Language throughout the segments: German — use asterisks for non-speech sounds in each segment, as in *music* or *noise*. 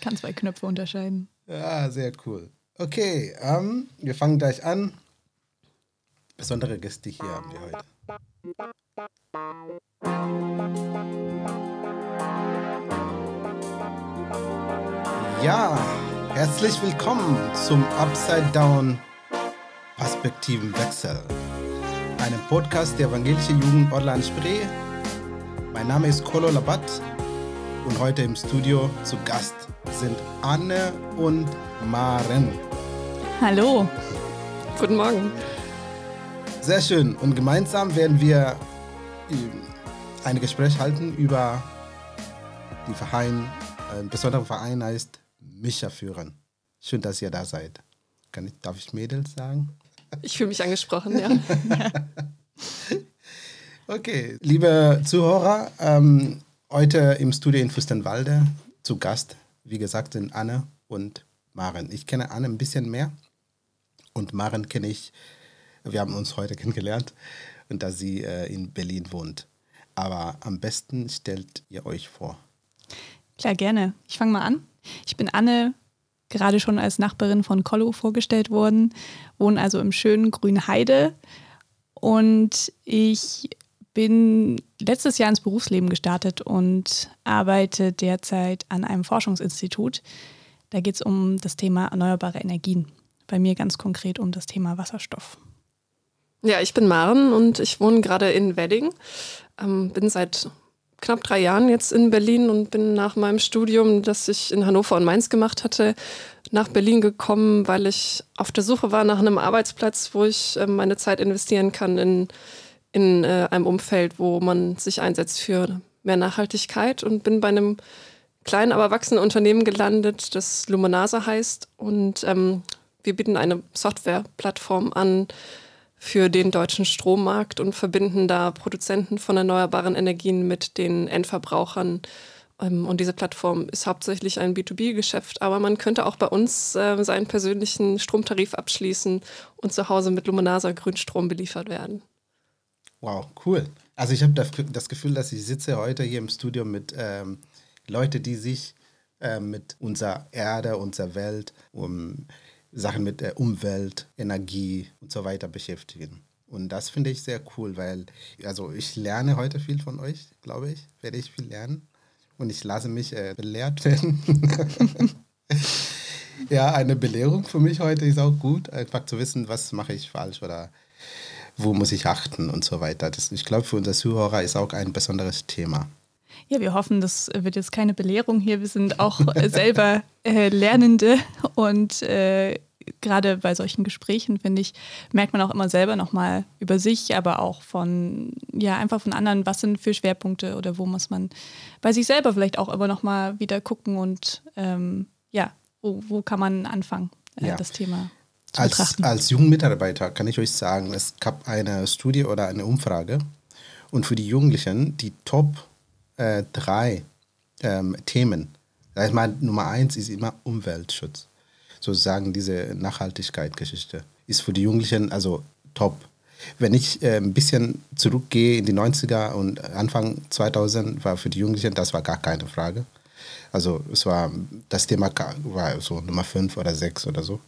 Ich kann zwei Knöpfe unterscheiden. Ja, sehr cool. Okay, ähm, wir fangen gleich an. Besondere Gäste hier haben wir heute. Ja, herzlich willkommen zum Upside Down Perspektivenwechsel, einem Podcast der Evangelischen Jugend Orlan Spree. Mein Name ist Kolo Labat und heute im Studio zu Gast sind Anne und Maren. Hallo. Guten Morgen. Sehr schön. Und gemeinsam werden wir äh, ein Gespräch halten über die Verein, ein besonderer Verein heißt Micha führen. Schön, dass ihr da seid. Kann ich, darf ich Mädels sagen? Ich fühle mich angesprochen, ja. *laughs* okay, liebe Zuhörer, ähm, heute im Studio in Fürstenwalde zu Gast, wie gesagt, sind Anne und Maren. Ich kenne Anne ein bisschen mehr und Maren kenne ich, wir haben uns heute *laughs* kennengelernt und da sie äh, in Berlin wohnt. Aber am besten stellt ihr euch vor. Klar, gerne. Ich fange mal an. Ich bin Anne, gerade schon als Nachbarin von Kollo vorgestellt worden, wohne also im schönen grünen Heide und ich bin letztes Jahr ins Berufsleben gestartet und arbeite derzeit an einem Forschungsinstitut. Da geht es um das Thema erneuerbare Energien. Bei mir ganz konkret um das Thema Wasserstoff. Ja, ich bin Maren und ich wohne gerade in Wedding. Ähm, bin seit knapp drei Jahren jetzt in Berlin und bin nach meinem Studium, das ich in Hannover und Mainz gemacht hatte, nach Berlin gekommen, weil ich auf der Suche war nach einem Arbeitsplatz, wo ich äh, meine Zeit investieren kann in, in äh, einem Umfeld, wo man sich einsetzt für mehr Nachhaltigkeit und bin bei einem kleinen, aber wachsenden Unternehmen gelandet, das Luminasa heißt und ähm, wir bieten eine Softwareplattform an, für den deutschen Strommarkt und verbinden da Produzenten von erneuerbaren Energien mit den Endverbrauchern. Ähm, und diese Plattform ist hauptsächlich ein B2B-Geschäft, aber man könnte auch bei uns äh, seinen persönlichen Stromtarif abschließen und zu Hause mit Luminasa Grünstrom beliefert werden. Wow, cool. Also ich habe das Gefühl, dass ich sitze heute hier im Studio mit ähm, Leuten, die sich äh, mit unserer Erde, unserer Welt, um Sachen mit der Umwelt, Energie und so weiter beschäftigen. Und das finde ich sehr cool, weil also ich lerne heute viel von euch, glaube ich, werde ich viel lernen. Und ich lasse mich äh, belehrt werden. *laughs* ja, eine Belehrung für mich heute ist auch gut, einfach zu wissen, was mache ich falsch oder wo muss ich achten und so weiter. Das, ich glaube, für unsere Zuhörer ist auch ein besonderes Thema. Ja, wir hoffen, das wird jetzt keine Belehrung hier. Wir sind auch äh, selber äh, Lernende und äh, gerade bei solchen Gesprächen, finde ich, merkt man auch immer selber nochmal über sich, aber auch von, ja, einfach von anderen, was sind für Schwerpunkte oder wo muss man bei sich selber vielleicht auch immer nochmal wieder gucken und ähm, ja, wo, wo kann man anfangen, äh, ja. das Thema zu als, betrachten. Als Jugendmitarbeiter kann ich euch sagen, es gab eine Studie oder eine Umfrage und für die Jugendlichen die Top äh, drei ähm, Themen. Da ist mal Nummer eins ist immer Umweltschutz. Sozusagen diese Nachhaltigkeit-Geschichte ist für die Jugendlichen also top. Wenn ich äh, ein bisschen zurückgehe in die 90er und Anfang 2000 war für die Jugendlichen, das war gar keine Frage. Also es war, das Thema war so Nummer 5 oder 6 oder so.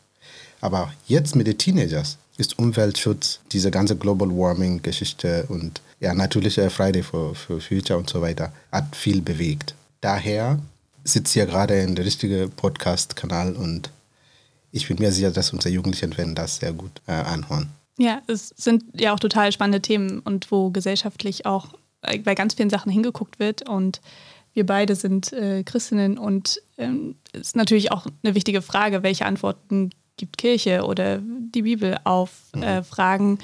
Aber jetzt mit den Teenagers ist Umweltschutz, diese ganze Global Warming Geschichte und ja, natürlich äh, Friday for, for Future und so weiter hat viel bewegt. Daher sitzt ihr gerade in der richtigen Podcast-Kanal und ich bin mir sicher, dass unsere Jugendlichen werden das sehr gut äh, anhören. Ja, es sind ja auch total spannende Themen und wo gesellschaftlich auch bei ganz vielen Sachen hingeguckt wird und wir beide sind äh, Christinnen und ähm, ist natürlich auch eine wichtige Frage, welche Antworten gibt Kirche oder die Bibel auf mhm. äh, Fragen,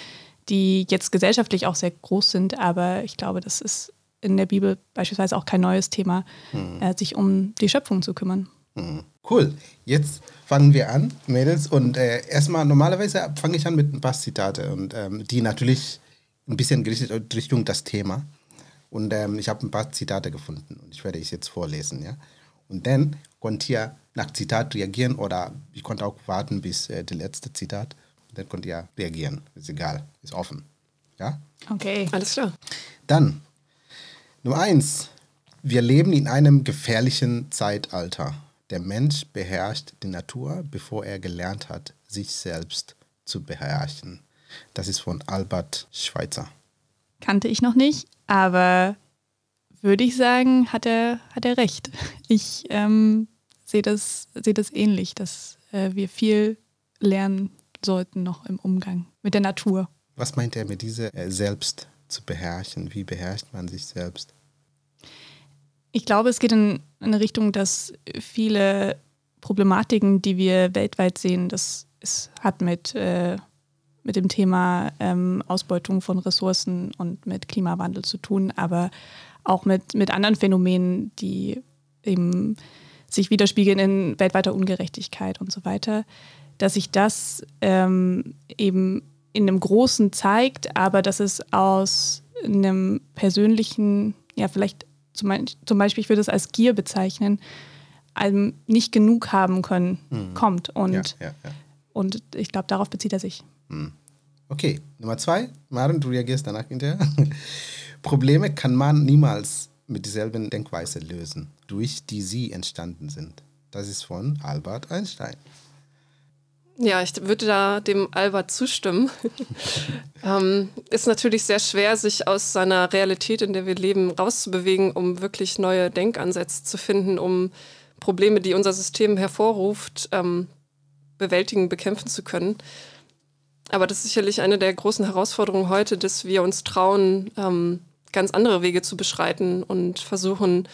die jetzt gesellschaftlich auch sehr groß sind, aber ich glaube, das ist in der Bibel beispielsweise auch kein neues Thema, mhm. äh, sich um die Schöpfung zu kümmern. Mhm. Cool. Jetzt fangen wir an, Mädels. Und äh, erstmal, normalerweise fange ich an mit ein paar Zitate und ähm, die natürlich ein bisschen gerichtet Richtung das Thema. Und ähm, ich habe ein paar Zitate gefunden und ich werde es jetzt vorlesen. Ja? Und dann könnt ihr nach Zitat reagieren oder ich konnte auch warten bis äh, das letzte Zitat. Dann könnt ihr reagieren. Ist egal, ist offen. Ja? Okay, alles klar. Dann, Nummer eins. Wir leben in einem gefährlichen Zeitalter. Der Mensch beherrscht die Natur, bevor er gelernt hat, sich selbst zu beherrschen. Das ist von Albert Schweitzer. Kannte ich noch nicht, aber würde ich sagen, hat er, hat er recht. Ich ähm, sehe das, seh das ähnlich, dass äh, wir viel lernen sollten noch im Umgang mit der Natur. Was meint er mit dieser äh, selbst zu beherrschen? Wie beherrscht man sich selbst? Ich glaube, es geht in eine Richtung, dass viele Problematiken, die wir weltweit sehen, das es hat mit, äh, mit dem Thema ähm, Ausbeutung von Ressourcen und mit Klimawandel zu tun, aber auch mit, mit anderen Phänomenen, die eben sich widerspiegeln in weltweiter Ungerechtigkeit und so weiter, dass sich das ähm, eben in einem Großen zeigt, aber dass es aus einem persönlichen, ja, vielleicht zum, zum Beispiel, ich würde es als Gier bezeichnen, einem nicht genug haben können, mhm. kommt. Und, ja, ja, ja. und ich glaube, darauf bezieht er sich. Mhm. Okay, Nummer zwei. Maren, du reagierst danach hinterher. *laughs* Probleme kann man niemals mit derselben Denkweise lösen, durch die sie entstanden sind. Das ist von Albert Einstein. Ja, ich würde da dem Albert zustimmen. *laughs* ähm, ist natürlich sehr schwer, sich aus seiner Realität, in der wir leben, rauszubewegen, um wirklich neue Denkansätze zu finden, um Probleme, die unser System hervorruft, ähm, bewältigen, bekämpfen zu können. Aber das ist sicherlich eine der großen Herausforderungen heute, dass wir uns trauen, ähm, ganz andere Wege zu beschreiten und versuchen,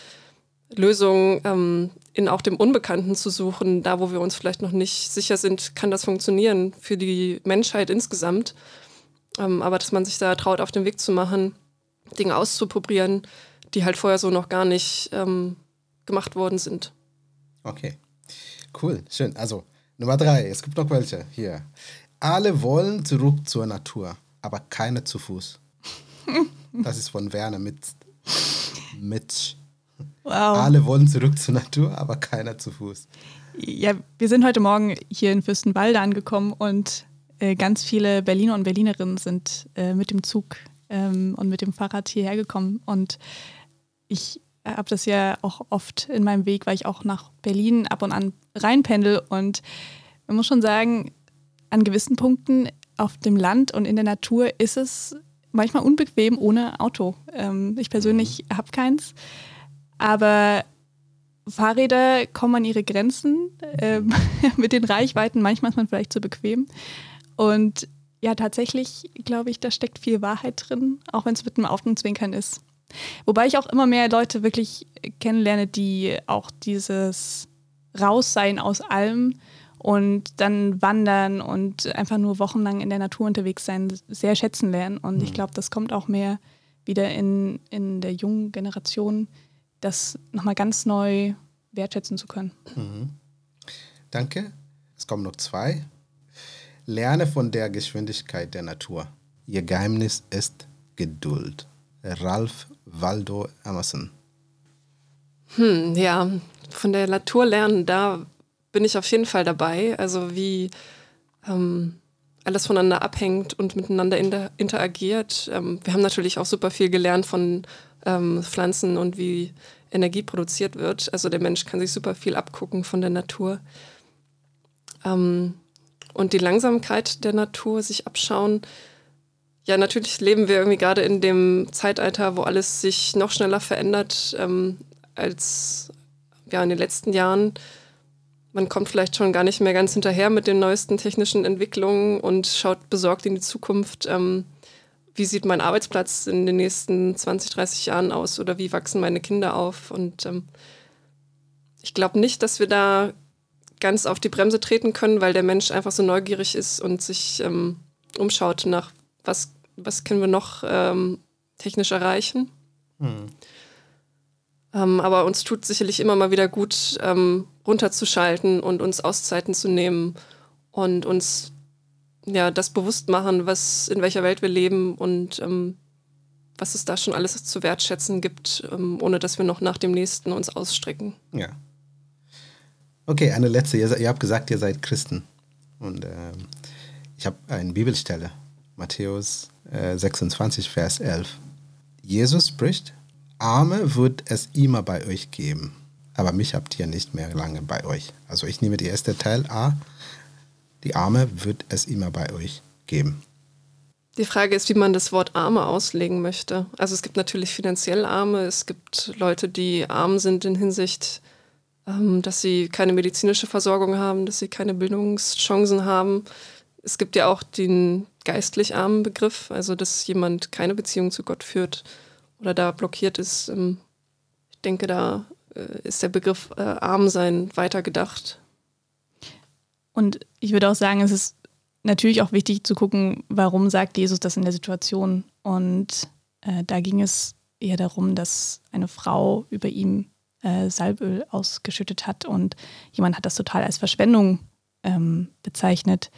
Lösungen ähm, in auch dem Unbekannten zu suchen, da wo wir uns vielleicht noch nicht sicher sind, kann das funktionieren für die Menschheit insgesamt. Ähm, aber dass man sich da traut, auf den Weg zu machen, Dinge auszuprobieren, die halt vorher so noch gar nicht ähm, gemacht worden sind. Okay, cool, schön. Also Nummer drei, es gibt noch welche hier. Alle wollen zurück zur Natur, aber keine zu Fuß. *laughs* Das ist von Werner Mitz. Mitch. Wow. Alle wollen zurück zur Natur, aber keiner zu Fuß. Ja, wir sind heute Morgen hier in Fürstenwalde angekommen und äh, ganz viele Berliner und Berlinerinnen sind äh, mit dem Zug ähm, und mit dem Fahrrad hierher gekommen. Und ich habe das ja auch oft in meinem Weg, weil ich auch nach Berlin ab und an reinpendel. Und man muss schon sagen, an gewissen Punkten auf dem Land und in der Natur ist es manchmal unbequem ohne Auto. Ähm, ich persönlich mhm. habe keins. Aber Fahrräder kommen an ihre Grenzen ähm, *laughs* mit den Reichweiten. Manchmal ist man vielleicht zu bequem. Und ja, tatsächlich glaube ich, da steckt viel Wahrheit drin, auch wenn es mit einem Augenzwinkern ist. Wobei ich auch immer mehr Leute wirklich kennenlerne, die auch dieses Raussein aus allem und dann wandern und einfach nur wochenlang in der Natur unterwegs sein sehr schätzen lernen. Und mhm. ich glaube, das kommt auch mehr wieder in, in der jungen Generation, das nochmal ganz neu wertschätzen zu können. Mhm. Danke. Es kommen noch zwei. Lerne von der Geschwindigkeit der Natur. Ihr Geheimnis ist Geduld. Ralph Waldo Emerson. Hm, ja, von der Natur lernen, da bin ich auf jeden Fall dabei. Also wie ähm, alles voneinander abhängt und miteinander inter interagiert. Ähm, wir haben natürlich auch super viel gelernt von ähm, Pflanzen und wie Energie produziert wird. Also der Mensch kann sich super viel abgucken von der Natur. Ähm, und die Langsamkeit der Natur sich abschauen. Ja, natürlich leben wir irgendwie gerade in dem Zeitalter, wo alles sich noch schneller verändert ähm, als ja, in den letzten Jahren man kommt vielleicht schon gar nicht mehr ganz hinterher mit den neuesten technischen Entwicklungen und schaut besorgt in die Zukunft. Ähm, wie sieht mein Arbeitsplatz in den nächsten 20, 30 Jahren aus oder wie wachsen meine Kinder auf? Und ähm, ich glaube nicht, dass wir da ganz auf die Bremse treten können, weil der Mensch einfach so neugierig ist und sich ähm, umschaut nach, was, was können wir noch ähm, technisch erreichen. Hm. Ähm, aber uns tut sicherlich immer mal wieder gut, ähm, runterzuschalten und uns Auszeiten zu nehmen und uns ja das bewusst machen, was in welcher Welt wir leben und ähm, was es da schon alles zu wertschätzen gibt, ähm, ohne dass wir noch nach dem nächsten uns ausstrecken. Ja. Okay, eine letzte. Ihr, ihr habt gesagt, ihr seid Christen. Und ähm, ich habe eine Bibelstelle, Matthäus äh, 26, Vers 11. Jesus spricht, Arme wird es immer bei euch geben. Aber mich habt ihr nicht mehr lange bei euch. Also ich nehme die erste Teil A. Die Arme wird es immer bei euch geben. Die Frage ist, wie man das Wort Arme auslegen möchte. Also es gibt natürlich finanziell Arme, es gibt Leute, die arm sind in Hinsicht, ähm, dass sie keine medizinische Versorgung haben, dass sie keine Bildungschancen haben. Es gibt ja auch den geistlich armen Begriff, also dass jemand keine Beziehung zu Gott führt oder da blockiert ist. Ähm, ich denke, da ist der Begriff äh, arm sein weitergedacht. Und ich würde auch sagen, es ist natürlich auch wichtig zu gucken, warum sagt Jesus das in der Situation. Und äh, da ging es eher darum, dass eine Frau über ihm äh, Salböl ausgeschüttet hat und jemand hat das total als Verschwendung ähm, bezeichnet.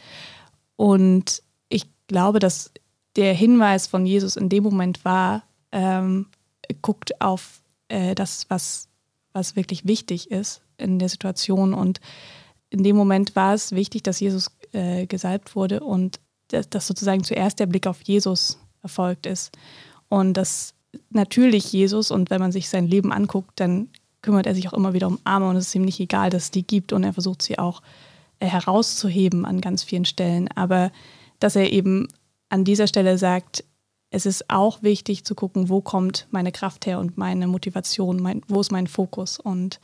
Und ich glaube, dass der Hinweis von Jesus in dem Moment war, ähm, guckt auf äh, das, was, was wirklich wichtig ist in der Situation. Und in dem Moment war es wichtig, dass Jesus äh, gesalbt wurde und dass, dass sozusagen zuerst der Blick auf Jesus erfolgt ist. Und dass natürlich Jesus, und wenn man sich sein Leben anguckt, dann kümmert er sich auch immer wieder um Arme und es ist ihm nicht egal, dass es die gibt und er versucht sie auch äh, herauszuheben an ganz vielen Stellen. Aber dass er eben an dieser Stelle sagt, es ist auch wichtig zu gucken, wo kommt meine Kraft her und meine Motivation, mein, wo ist mein Fokus. Und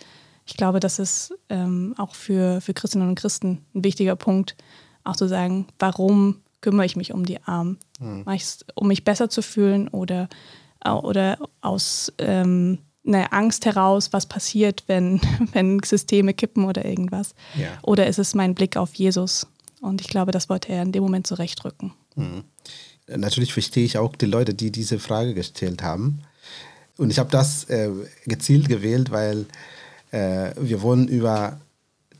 ich glaube, das ist ähm, auch für, für Christinnen und Christen ein wichtiger Punkt, auch zu sagen, warum kümmere ich mich um die Armen? Mhm. Mache ich es, um mich besser zu fühlen oder, oder aus ähm, einer Angst heraus, was passiert, wenn, *laughs* wenn Systeme kippen oder irgendwas? Ja. Oder ist es mein Blick auf Jesus? Und ich glaube, das wollte er in dem Moment zurechtrücken. Mhm. Natürlich verstehe ich auch die Leute, die diese Frage gestellt haben. Und ich habe das äh, gezielt gewählt, weil äh, wir wollen über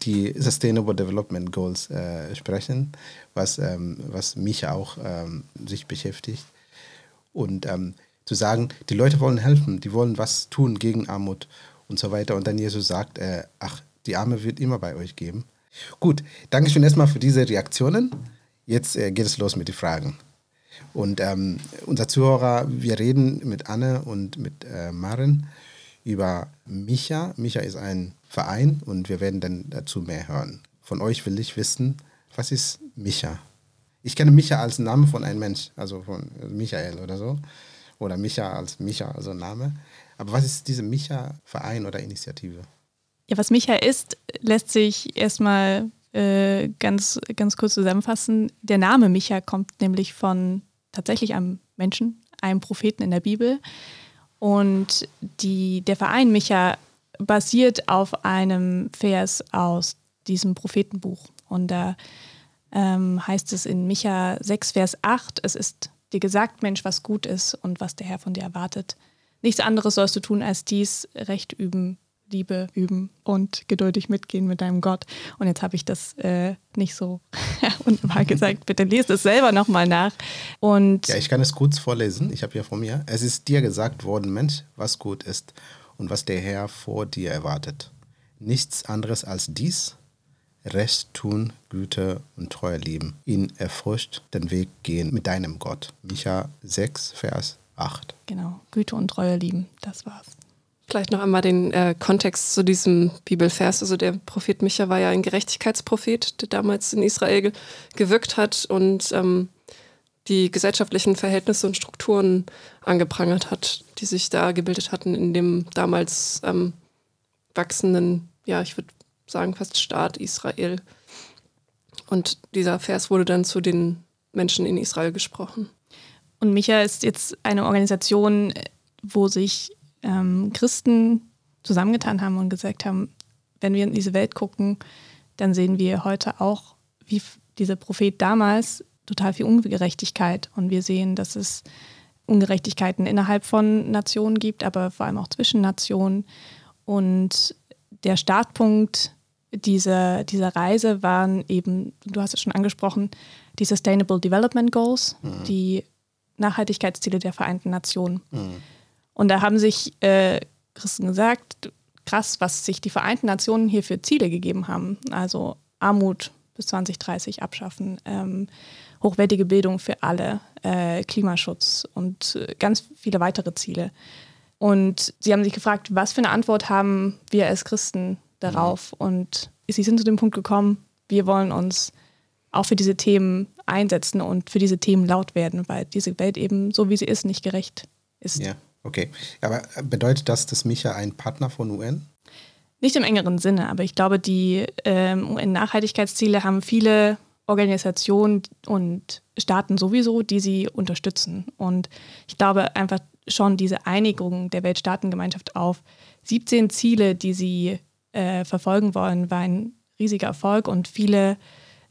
die Sustainable Development Goals äh, sprechen, was, ähm, was mich auch ähm, sich beschäftigt. Und ähm, zu sagen, die Leute wollen helfen, die wollen was tun gegen Armut und so weiter. Und dann Jesus sagt, äh, ach, die Arme wird immer bei euch geben. Gut, danke schön erstmal für diese Reaktionen. Jetzt äh, geht es los mit den Fragen. Und ähm, unser Zuhörer, wir reden mit Anne und mit äh, Maren über Micha. Micha ist ein Verein und wir werden dann dazu mehr hören. Von euch will ich wissen, was ist Micha? Ich kenne Micha als Name von einem Mensch, also von Michael oder so. Oder Micha als Micha, also Name. Aber was ist diese Micha-Verein oder Initiative? Ja, was Micha ist, lässt sich erstmal äh, ganz, ganz kurz zusammenfassen. Der Name Micha kommt nämlich von tatsächlich einem Menschen, einem Propheten in der Bibel. Und die, der Verein Micha basiert auf einem Vers aus diesem Prophetenbuch. Und da ähm, heißt es in Micha 6, Vers 8, es ist dir gesagt, Mensch, was gut ist und was der Herr von dir erwartet. Nichts anderes sollst du tun, als dies Recht üben, Liebe üben und geduldig mitgehen mit deinem Gott. Und jetzt habe ich das äh, nicht so *laughs* wunderbar gesagt. *laughs* Bitte lest es selber nochmal nach. Und ja, ich kann es kurz vorlesen. Ich habe hier vor mir. Es ist dir gesagt worden, Mensch, was gut ist und was der Herr vor dir erwartet. Nichts anderes als dies. Recht tun, Güte und Treue lieben. Ihn erfrischt den Weg gehen mit deinem Gott. Micha 6, Vers 8. Genau, Güte und Treue lieben, das war's. Vielleicht noch einmal den äh, Kontext zu diesem Bibelvers. Also der Prophet Micha war ja ein Gerechtigkeitsprophet, der damals in Israel ge gewirkt hat und ähm, die gesellschaftlichen Verhältnisse und Strukturen angeprangert hat, die sich da gebildet hatten in dem damals ähm, wachsenden, ja, ich würde sagen fast Staat Israel. Und dieser Vers wurde dann zu den Menschen in Israel gesprochen. Und Micha ist jetzt eine Organisation, wo sich ähm, Christen zusammengetan haben und gesagt haben, wenn wir in diese Welt gucken, dann sehen wir heute auch, wie dieser Prophet damals, total viel Ungerechtigkeit. Und wir sehen, dass es Ungerechtigkeiten innerhalb von Nationen gibt, aber vor allem auch zwischen Nationen. Und der Startpunkt dieser, dieser Reise waren eben, du hast es schon angesprochen, die Sustainable Development Goals, mhm. die Nachhaltigkeitsziele der Vereinten Nationen. Mhm. Und da haben sich äh, Christen gesagt, krass, was sich die Vereinten Nationen hier für Ziele gegeben haben. Also Armut bis 2030 abschaffen, ähm, hochwertige Bildung für alle, äh, Klimaschutz und äh, ganz viele weitere Ziele. Und sie haben sich gefragt, was für eine Antwort haben wir als Christen darauf? Mhm. Und sie sind zu dem Punkt gekommen, wir wollen uns auch für diese Themen einsetzen und für diese Themen laut werden, weil diese Welt eben so wie sie ist nicht gerecht ist. Ja, okay. Aber bedeutet das, dass Micha ein Partner von UN? Nicht im engeren Sinne, aber ich glaube, die ähm, UN-Nachhaltigkeitsziele haben viele Organisationen und Staaten sowieso, die sie unterstützen. Und ich glaube einfach schon diese Einigung der Weltstaatengemeinschaft auf 17 Ziele, die sie äh, verfolgen wollen, war ein riesiger Erfolg und viele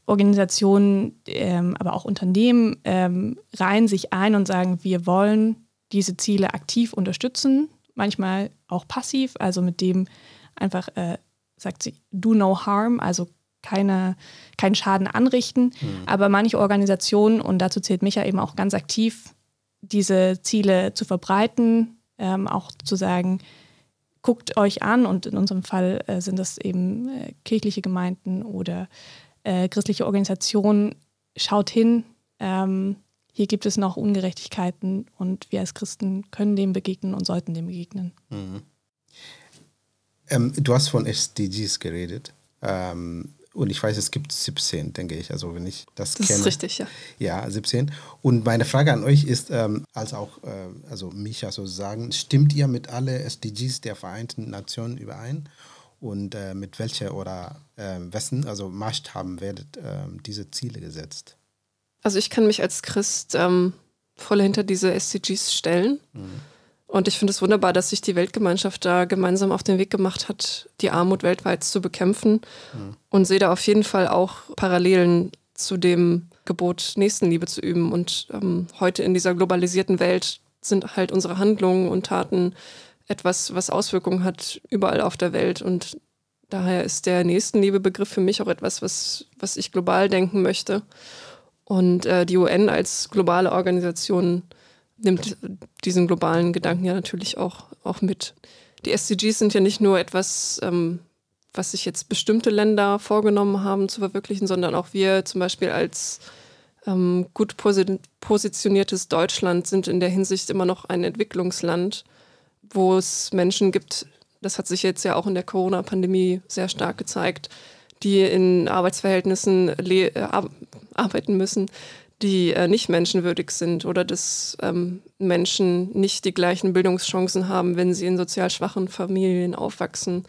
Organisationen, ähm, aber auch Unternehmen ähm, reihen sich ein und sagen, wir wollen diese Ziele aktiv unterstützen, manchmal auch passiv, also mit dem einfach, äh, sagt sie, do no harm, also keine, keinen Schaden anrichten. Mhm. Aber manche Organisationen, und dazu zählt Micha eben auch ganz aktiv, diese Ziele zu verbreiten, ähm, auch zu sagen, guckt euch an, und in unserem Fall äh, sind das eben äh, kirchliche Gemeinden oder äh, christliche Organisationen, schaut hin, ähm, hier gibt es noch Ungerechtigkeiten und wir als Christen können dem begegnen und sollten dem begegnen. Mhm. Ähm, du hast von SDGs geredet. Ähm, und ich weiß, es gibt 17, denke ich, also wenn ich das, das kenne. Das ist richtig, ja. Ja, 17. Und meine Frage an euch ist, ähm, als auch, äh, also Micha sozusagen, stimmt ihr mit alle SDGs der Vereinten Nationen überein? Und äh, mit welcher oder äh, wessen, also Maßstaben werdet äh, diese Ziele gesetzt? Also ich kann mich als Christ ähm, voll hinter diese SDGs stellen. Mhm. Und ich finde es wunderbar, dass sich die Weltgemeinschaft da gemeinsam auf den Weg gemacht hat, die Armut weltweit zu bekämpfen. Mhm. Und sehe da auf jeden Fall auch Parallelen zu dem Gebot, Nächstenliebe zu üben. Und ähm, heute in dieser globalisierten Welt sind halt unsere Handlungen und Taten etwas, was Auswirkungen hat überall auf der Welt. Und daher ist der Nächstenliebe-Begriff für mich auch etwas, was, was ich global denken möchte. Und äh, die UN als globale Organisation nimmt diesen globalen Gedanken ja natürlich auch, auch mit. Die SDGs sind ja nicht nur etwas, ähm, was sich jetzt bestimmte Länder vorgenommen haben zu verwirklichen, sondern auch wir zum Beispiel als ähm, gut positioniertes Deutschland sind in der Hinsicht immer noch ein Entwicklungsland, wo es Menschen gibt, das hat sich jetzt ja auch in der Corona-Pandemie sehr stark gezeigt, die in Arbeitsverhältnissen äh, arbeiten müssen, die äh, nicht menschenwürdig sind oder dass ähm, Menschen nicht die gleichen Bildungschancen haben, wenn sie in sozial schwachen Familien aufwachsen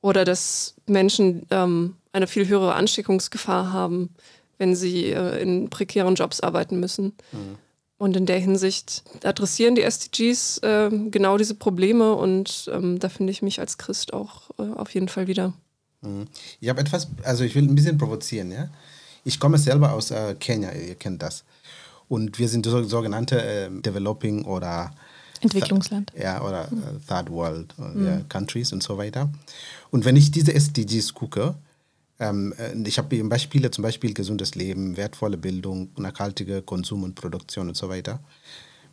oder dass Menschen ähm, eine viel höhere Ansteckungsgefahr haben, wenn sie äh, in prekären Jobs arbeiten müssen. Mhm. Und in der Hinsicht adressieren die SDGs äh, genau diese Probleme und ähm, da finde ich mich als Christ auch äh, auf jeden Fall wieder. Mhm. Ich habe etwas, also ich will ein bisschen provozieren, ja. Ich komme selber aus äh, Kenia, ihr kennt das. Und wir sind so, sogenannte äh, Developing oder Entwicklungsland. Ja, oder äh, Third World äh, mhm. Countries und so weiter. Und wenn ich diese SDGs gucke, ähm, äh, ich habe Beispiele, zum Beispiel gesundes Leben, wertvolle Bildung, nachhaltige Konsum und Produktion und so weiter.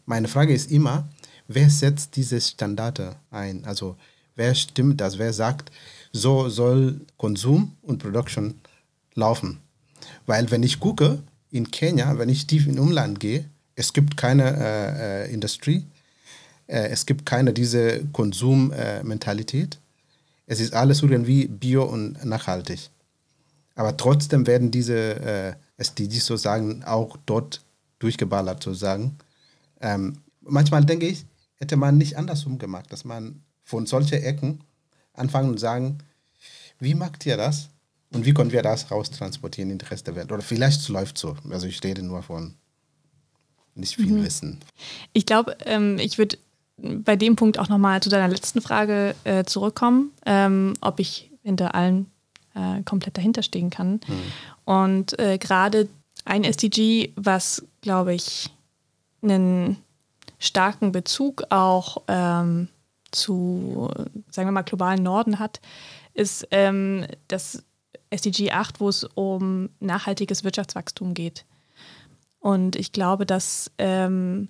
Meine Frage ist immer, wer setzt diese Standarde ein? Also wer stimmt das? Wer sagt, so soll Konsum und Production laufen? Weil wenn ich gucke, in Kenia, wenn ich tief in Umland gehe, es gibt keine äh, äh, Industrie, äh, es gibt keine diese Konsummentalität. es ist alles irgendwie bio und nachhaltig. Aber trotzdem werden diese äh, SDGs sozusagen auch dort durchgeballert sozusagen. Ähm, manchmal denke ich, hätte man nicht andersrum gemacht, dass man von solchen Ecken anfangen und sagen, wie macht ihr das? Und wie können wir das raustransportieren in den Rest der Welt? Oder vielleicht läuft so. Also ich rede nur von nicht viel mhm. Wissen. Ich glaube, ähm, ich würde bei dem Punkt auch nochmal zu deiner letzten Frage äh, zurückkommen, ähm, ob ich hinter allen äh, komplett dahinter stehen kann. Mhm. Und äh, gerade ein SDG, was, glaube ich, einen starken Bezug auch ähm, zu, sagen wir mal, globalen Norden hat, ist ähm, das SDG 8, wo es um nachhaltiges Wirtschaftswachstum geht. Und ich glaube, dass ähm,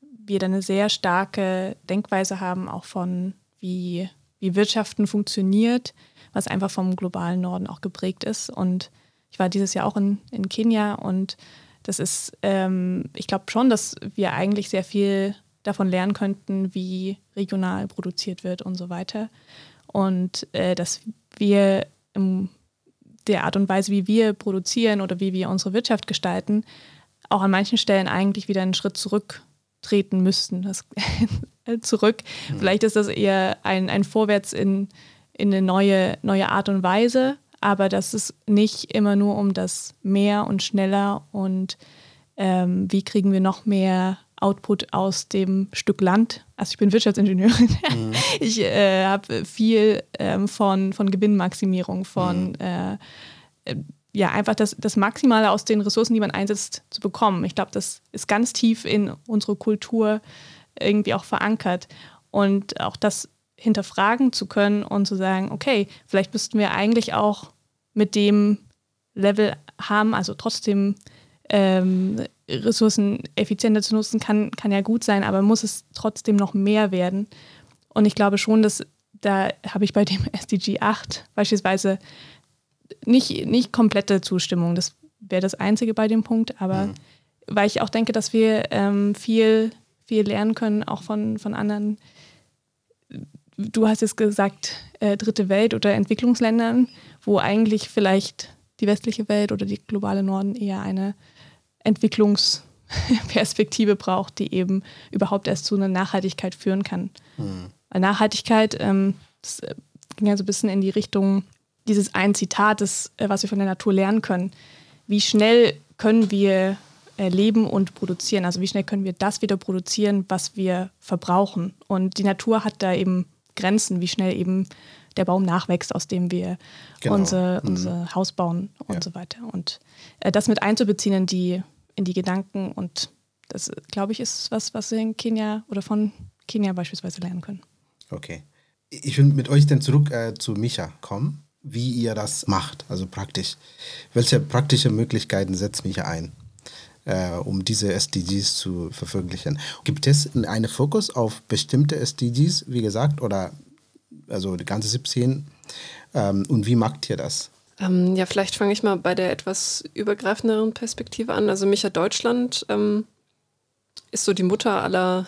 wir da eine sehr starke Denkweise haben, auch von wie, wie Wirtschaften funktioniert, was einfach vom globalen Norden auch geprägt ist. Und ich war dieses Jahr auch in, in Kenia und das ist, ähm, ich glaube schon, dass wir eigentlich sehr viel davon lernen könnten, wie regional produziert wird und so weiter. Und äh, dass wir in der Art und Weise, wie wir produzieren oder wie wir unsere Wirtschaft gestalten, auch an manchen Stellen eigentlich wieder einen Schritt zurücktreten müssten. Das, *laughs* zurück. Mhm. Vielleicht ist das eher ein, ein Vorwärts in, in eine neue, neue Art und Weise, aber das ist nicht immer nur um das mehr und schneller und ähm, wie kriegen wir noch mehr Output aus dem Stück Land. Also ich bin Wirtschaftsingenieurin. Mhm. *laughs* Ich äh, habe viel ähm, von, von Gewinnmaximierung, von mhm. äh, äh, ja, einfach das, das Maximale aus den Ressourcen, die man einsetzt, zu bekommen. Ich glaube, das ist ganz tief in unsere Kultur irgendwie auch verankert. Und auch das hinterfragen zu können und zu sagen, okay, vielleicht müssten wir eigentlich auch mit dem Level haben, also trotzdem ähm, Ressourcen effizienter zu nutzen, kann, kann ja gut sein, aber muss es trotzdem noch mehr werden. Und ich glaube schon, dass da habe ich bei dem *laughs* SDG 8 beispielsweise nicht, nicht komplette Zustimmung. Das wäre das Einzige bei dem Punkt, aber mhm. weil ich auch denke, dass wir ähm, viel, viel lernen können, auch von, von anderen. Du hast jetzt gesagt, äh, dritte Welt oder Entwicklungsländern, wo eigentlich vielleicht die westliche Welt oder die globale Norden eher eine Entwicklungsperspektive *laughs* braucht, die eben überhaupt erst zu einer Nachhaltigkeit führen kann. Mhm. Nachhaltigkeit, ähm, das äh, ging ja so ein bisschen in die Richtung dieses ein Zitat, das, äh, was wir von der Natur lernen können. Wie schnell können wir äh, leben und produzieren? Also wie schnell können wir das wieder produzieren, was wir verbrauchen? Und die Natur hat da eben Grenzen, wie schnell eben der Baum nachwächst, aus dem wir genau. unser, mhm. unser Haus bauen und ja. so weiter. Und äh, das mit einzubeziehen in die in die Gedanken und das, glaube ich, ist was, was wir in Kenia oder von Kenia beispielsweise lernen können. Okay. Ich will mit euch dann zurück äh, zu Micha kommen, wie ihr das macht, also praktisch. Welche praktischen Möglichkeiten setzt Micha ein, äh, um diese SDGs zu verwirklichen? Gibt es einen Fokus auf bestimmte SDGs, wie gesagt, oder also die ganze 17? Ähm, und wie macht ihr das? Ähm, ja, vielleicht fange ich mal bei der etwas übergreifenderen Perspektive an. Also Micha Deutschland ähm, ist so die Mutter aller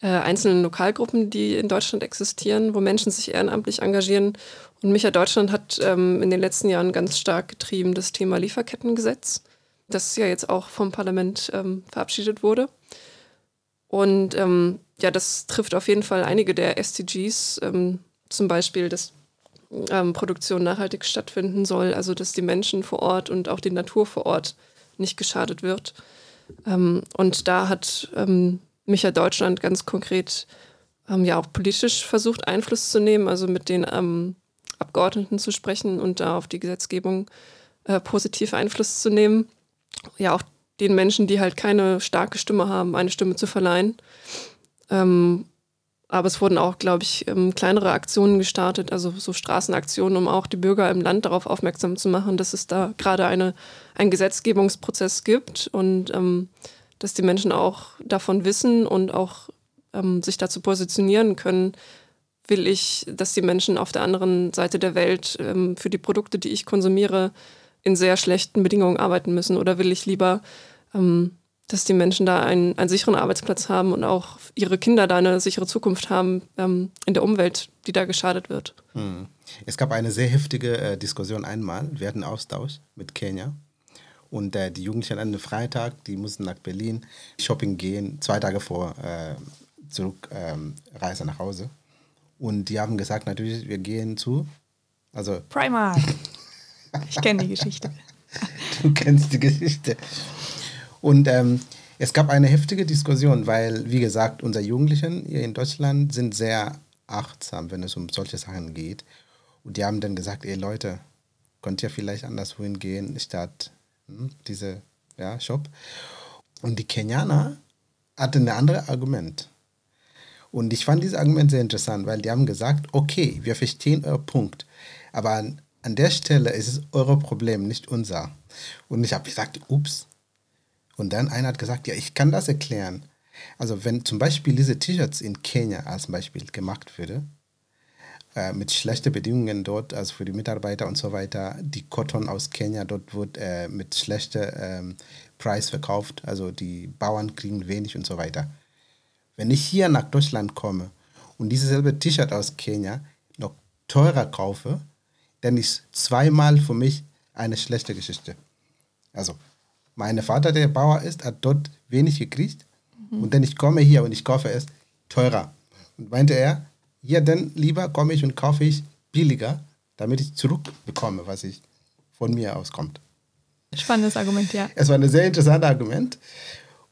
äh, einzelnen Lokalgruppen, die in Deutschland existieren, wo Menschen sich ehrenamtlich engagieren. Und Micha Deutschland hat ähm, in den letzten Jahren ganz stark getrieben das Thema Lieferkettengesetz, das ja jetzt auch vom Parlament ähm, verabschiedet wurde. Und ähm, ja, das trifft auf jeden Fall einige der SDGs, ähm, zum Beispiel das ähm, Produktion nachhaltig stattfinden soll, also dass die Menschen vor Ort und auch die Natur vor Ort nicht geschadet wird. Ähm, und da hat ähm, Micha Deutschland ganz konkret ähm, ja auch politisch versucht, Einfluss zu nehmen, also mit den ähm, Abgeordneten zu sprechen und da auf die Gesetzgebung äh, positiv Einfluss zu nehmen. Ja, auch den Menschen, die halt keine starke Stimme haben, eine Stimme zu verleihen. Ähm, aber es wurden auch, glaube ich, ähm, kleinere Aktionen gestartet, also so Straßenaktionen, um auch die Bürger im Land darauf aufmerksam zu machen, dass es da gerade eine, einen Gesetzgebungsprozess gibt und ähm, dass die Menschen auch davon wissen und auch ähm, sich dazu positionieren können. Will ich, dass die Menschen auf der anderen Seite der Welt ähm, für die Produkte, die ich konsumiere, in sehr schlechten Bedingungen arbeiten müssen? Oder will ich lieber ähm, dass die Menschen da einen, einen sicheren Arbeitsplatz haben und auch ihre Kinder da eine sichere Zukunft haben ähm, in der Umwelt, die da geschadet wird. Hm. Es gab eine sehr heftige äh, Diskussion einmal. Wir hatten Austausch mit Kenia. Und äh, die Jugendlichen an einem Freitag, die mussten nach Berlin shopping gehen, zwei Tage vor äh, Zurückreise ähm, nach Hause. Und die haben gesagt, natürlich, wir gehen zu. Also Primark. ich kenne die Geschichte. *laughs* du kennst die Geschichte. Und ähm, es gab eine heftige Diskussion, weil, wie gesagt, unsere Jugendlichen hier in Deutschland sind sehr achtsam, wenn es um solche Sachen geht. Und die haben dann gesagt, ey Leute, könnt ihr vielleicht anderswohin gehen, statt hm, diese ja, Shop. Und die Kenianer hatten ein anderes Argument. Und ich fand dieses Argument sehr interessant, weil die haben gesagt, okay, wir verstehen euren Punkt, aber an, an der Stelle ist es euer Problem, nicht unser. Und ich habe gesagt, ups, und dann einer hat gesagt, ja, ich kann das erklären. Also wenn zum Beispiel diese T-Shirts in Kenia als Beispiel gemacht würde, äh, mit schlechten Bedingungen dort, also für die Mitarbeiter und so weiter, die Cotton aus Kenia dort wird äh, mit schlechtem ähm, Preis verkauft, also die Bauern kriegen wenig und so weiter. Wenn ich hier nach Deutschland komme und dieses selbe T-Shirt aus Kenia noch teurer kaufe, dann ist zweimal für mich eine schlechte Geschichte. Also, mein Vater, der Bauer ist, hat dort wenig gekriegt mhm. und dann ich komme hier und ich kaufe es teurer. Und meinte er, ja, dann lieber komme ich und kaufe ich billiger, damit ich zurückbekomme, was ich von mir aus kommt. Spannendes Argument, ja. Es war ein sehr interessantes Argument.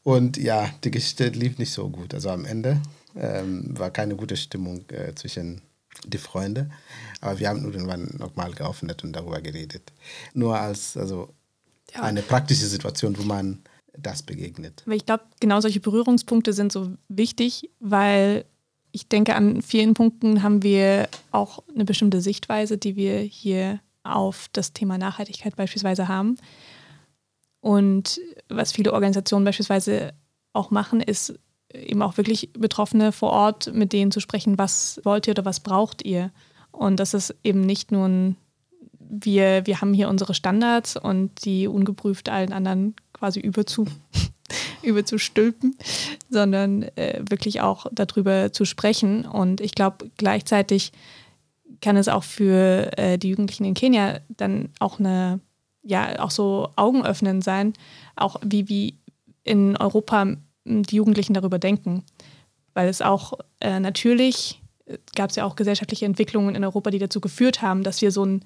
Und ja, die Geschichte lief nicht so gut. Also am Ende ähm, war keine gute Stimmung äh, zwischen die Freunde. Aber wir haben irgendwann nochmal geöffnet und darüber geredet. Nur als also ja. eine praktische Situation, wo man das begegnet. Aber ich glaube, genau solche Berührungspunkte sind so wichtig, weil ich denke, an vielen Punkten haben wir auch eine bestimmte Sichtweise, die wir hier auf das Thema Nachhaltigkeit beispielsweise haben. Und was viele Organisationen beispielsweise auch machen, ist eben auch wirklich Betroffene vor Ort mit denen zu sprechen, was wollt ihr oder was braucht ihr. Und das ist eben nicht nur ein, wir, wir haben hier unsere Standards und die ungeprüft allen anderen quasi überzu, *laughs* überzustülpen, sondern äh, wirklich auch darüber zu sprechen. Und ich glaube, gleichzeitig kann es auch für äh, die Jugendlichen in Kenia dann auch eine ja auch so augenöffnend sein, auch wie, wie in Europa die Jugendlichen darüber denken. Weil es auch äh, natürlich gab es ja auch gesellschaftliche Entwicklungen in Europa, die dazu geführt haben, dass wir so einen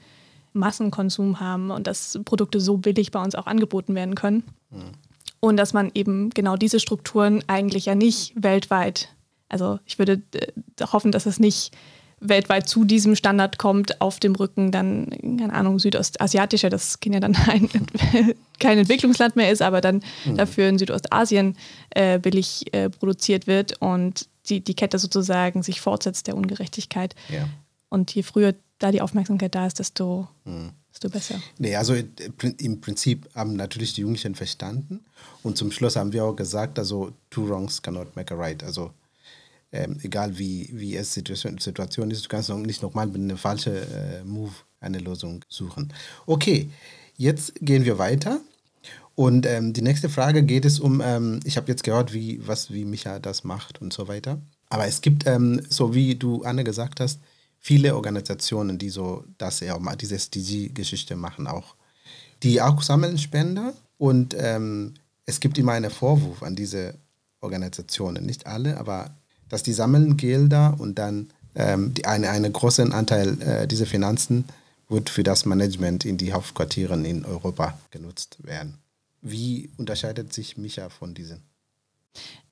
Massenkonsum haben und dass Produkte so billig bei uns auch angeboten werden können. Mhm. Und dass man eben genau diese Strukturen eigentlich ja nicht weltweit, also ich würde äh, hoffen, dass es nicht weltweit zu diesem Standard kommt, auf dem Rücken dann, keine Ahnung, südostasiatischer, das Kenia dann *laughs* ein, kein Entwicklungsland mehr ist, aber dann mhm. dafür in Südostasien äh, billig äh, produziert wird und die, die Kette sozusagen sich fortsetzt der Ungerechtigkeit. Ja. Und je früher da die Aufmerksamkeit da ist, desto, mhm. desto besser. Nee, also im Prinzip haben natürlich die Jugendlichen verstanden und zum Schluss haben wir auch gesagt, also two wrongs cannot make a right. Also ähm, egal wie, wie es Situation, Situation ist, du kannst noch nicht nochmal mit einem falschen äh, Move eine Lösung suchen. Okay, jetzt gehen wir weiter. Und ähm, die nächste Frage geht es um, ähm, ich habe jetzt gehört, wie, was, wie Micha das macht und so weiter. Aber es gibt, ähm, so wie du Anne gesagt hast, viele Organisationen, die so das ja diese SDG-Geschichte machen auch. Die auch sammeln Spender und ähm, es gibt immer einen Vorwurf an diese Organisationen. Nicht alle, aber dass die sammeln Gelder und dann ähm, die eine, einen großen Anteil äh, dieser Finanzen wird für das Management in die Hauptquartieren in Europa genutzt werden. Wie unterscheidet sich Micha von diesen?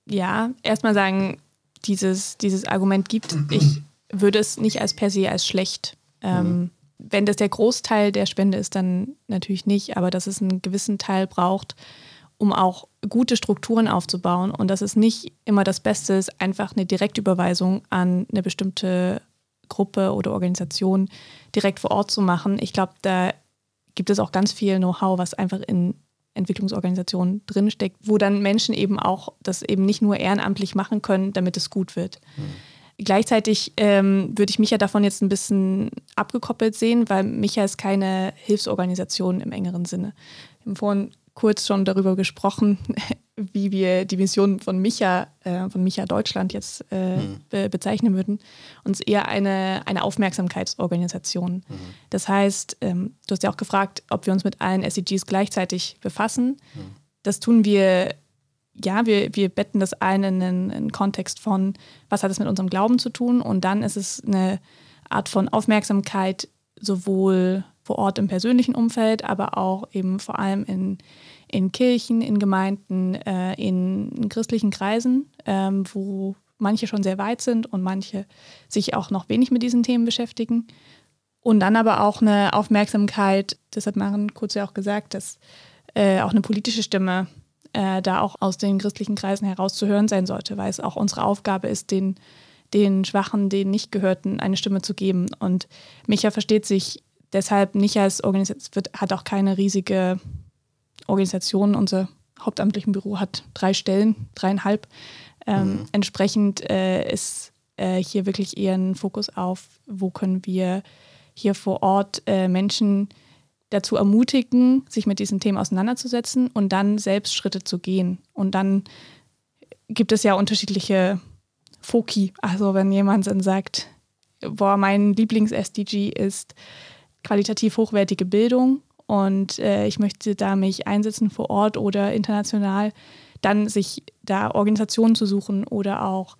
Ja, erstmal sagen, dieses, dieses Argument gibt. Ich würde es nicht als per se als schlecht. Ähm, mhm. Wenn das der Großteil der Spende ist, dann natürlich nicht, aber dass es einen gewissen Teil braucht, um auch gute Strukturen aufzubauen und dass es nicht immer das Beste ist, einfach eine Direktüberweisung an eine bestimmte Gruppe oder Organisation direkt vor Ort zu machen. Ich glaube, da gibt es auch ganz viel Know-how, was einfach in Entwicklungsorganisationen drinsteckt, wo dann Menschen eben auch das eben nicht nur ehrenamtlich machen können, damit es gut wird. Mhm. Gleichzeitig ähm, würde ich mich ja davon jetzt ein bisschen abgekoppelt sehen, weil Micha ist keine Hilfsorganisation im engeren Sinne. Wir haben vorhin kurz schon darüber gesprochen, *laughs* wie wir die Mission von Micha, äh, von Micha Deutschland jetzt äh, mhm. be bezeichnen würden. Uns eher eine, eine Aufmerksamkeitsorganisation. Mhm. Das heißt, ähm, du hast ja auch gefragt, ob wir uns mit allen SDGs gleichzeitig befassen. Mhm. Das tun wir, ja, wir, wir betten das ein in einen Kontext von, was hat es mit unserem Glauben zu tun? Und dann ist es eine Art von Aufmerksamkeit, sowohl vor Ort im persönlichen Umfeld, aber auch eben vor allem in, in Kirchen, in Gemeinden, äh, in, in, christlichen Kreisen, ähm, wo manche schon sehr weit sind und manche sich auch noch wenig mit diesen Themen beschäftigen. Und dann aber auch eine Aufmerksamkeit, das hat Maren kurz ja auch gesagt, dass äh, auch eine politische Stimme äh, da auch aus den christlichen Kreisen herauszuhören sein sollte, weil es auch unsere Aufgabe ist, den, den Schwachen, den Nichtgehörten eine Stimme zu geben. Und Micha versteht sich deshalb nicht als Organisation, hat auch keine riesige Organisation. Unser hauptamtlichen Büro hat drei Stellen, dreieinhalb. Ähm, mhm. Entsprechend äh, ist äh, hier wirklich eher ein Fokus auf, wo können wir hier vor Ort äh, Menschen dazu ermutigen, sich mit diesen Themen auseinanderzusetzen und dann selbst Schritte zu gehen. Und dann gibt es ja unterschiedliche Foki. Also wenn jemand dann sagt, boah, mein Lieblings-SDG ist qualitativ hochwertige Bildung und äh, ich möchte da mich einsetzen vor Ort oder international, dann sich da Organisationen zu suchen oder auch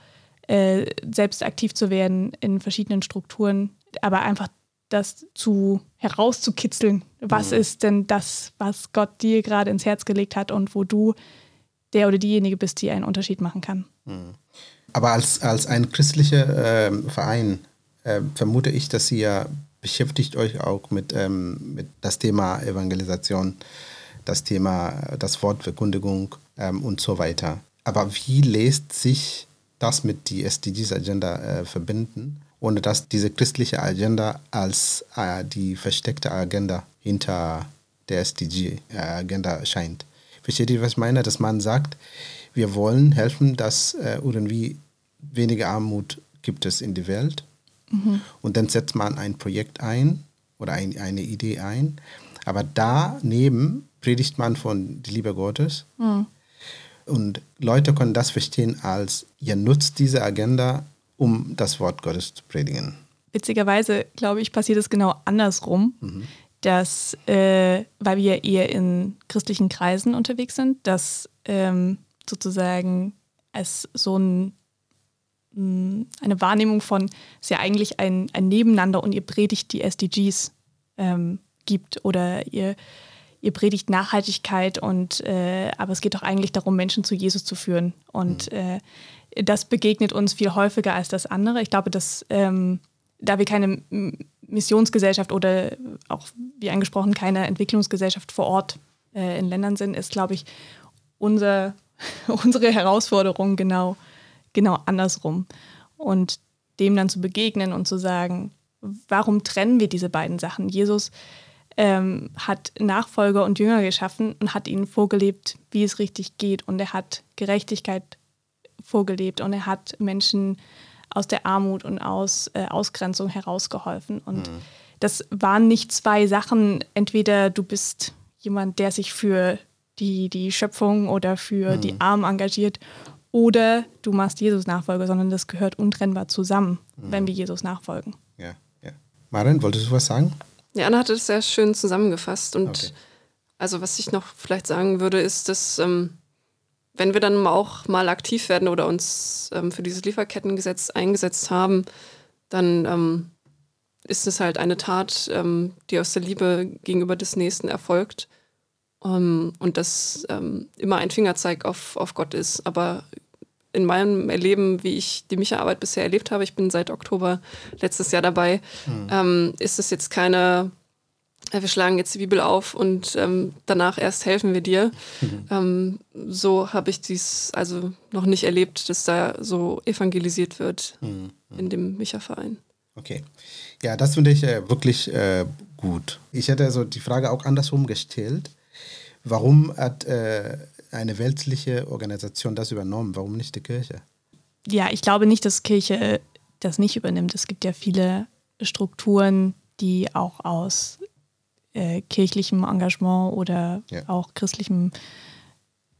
äh, selbst aktiv zu werden in verschiedenen Strukturen, aber einfach das zu herauszukitzeln. Was mhm. ist denn das, was Gott dir gerade ins Herz gelegt hat und wo du der oder diejenige bist, die einen Unterschied machen kann? Mhm. Aber als, als ein christlicher äh, Verein äh, vermute ich, dass ihr beschäftigt euch auch mit, ähm, mit das Thema Evangelisation, das Thema, das Wort Verkündigung ähm, und so weiter. Aber wie lässt sich das mit die SDGs-Agenda äh, verbinden, ohne dass diese christliche Agenda als äh, die versteckte Agenda hinter der SDG-Agenda scheint? Versteht ihr, was ich meine? Dass man sagt, wir wollen helfen, dass äh, irgendwie weniger Armut gibt es in der Welt Mhm. Und dann setzt man ein Projekt ein oder ein, eine Idee ein. Aber daneben predigt man von der Liebe Gottes. Mhm. Und Leute können das verstehen als, ihr nutzt diese Agenda, um das Wort Gottes zu predigen. Witzigerweise, glaube ich, passiert es genau andersrum, mhm. dass, äh, weil wir eher in christlichen Kreisen unterwegs sind, dass ähm, sozusagen es so ein eine Wahrnehmung von, es ist ja eigentlich ein, ein Nebeneinander und ihr predigt die SDGs ähm, gibt oder ihr, ihr predigt Nachhaltigkeit und äh, aber es geht doch eigentlich darum, Menschen zu Jesus zu führen. Und mhm. äh, das begegnet uns viel häufiger als das andere. Ich glaube, dass ähm, da wir keine Missionsgesellschaft oder auch wie angesprochen keine Entwicklungsgesellschaft vor Ort äh, in Ländern sind, ist, glaube ich, unser, *laughs* unsere Herausforderung genau genau andersrum. Und dem dann zu begegnen und zu sagen, warum trennen wir diese beiden Sachen? Jesus ähm, hat Nachfolger und Jünger geschaffen und hat ihnen vorgelebt, wie es richtig geht. Und er hat Gerechtigkeit vorgelebt und er hat Menschen aus der Armut und aus äh, Ausgrenzung herausgeholfen. Und mhm. das waren nicht zwei Sachen, entweder du bist jemand, der sich für die, die Schöpfung oder für mhm. die Armen engagiert oder du machst Jesus Nachfolger, sondern das gehört untrennbar zusammen, mhm. wenn wir Jesus nachfolgen. Ja, ja. Maren, wolltest du was sagen? Ja, Anna hat es sehr schön zusammengefasst. Und okay. also was ich noch vielleicht sagen würde, ist, dass ähm, wenn wir dann auch mal aktiv werden oder uns ähm, für dieses Lieferkettengesetz eingesetzt haben, dann ähm, ist es halt eine Tat, ähm, die aus der Liebe gegenüber des Nächsten erfolgt. Ähm, und das ähm, immer ein Fingerzeig auf, auf Gott ist. Aber in meinem Erleben, wie ich die Micha-Arbeit bisher erlebt habe, ich bin seit Oktober letztes Jahr dabei, mhm. ähm, ist es jetzt keine, wir schlagen jetzt die Bibel auf und ähm, danach erst helfen wir dir. Mhm. Ähm, so habe ich dies also noch nicht erlebt, dass da so evangelisiert wird mhm. in dem Micha-Verein. Okay. Ja, das finde ich äh, wirklich äh, gut. Ich hätte also die Frage auch andersrum gestellt. Warum hat äh, eine weltliche Organisation das übernommen? Warum nicht die Kirche? Ja, ich glaube nicht, dass Kirche das nicht übernimmt. Es gibt ja viele Strukturen, die auch aus äh, kirchlichem Engagement oder ja. auch christlichem,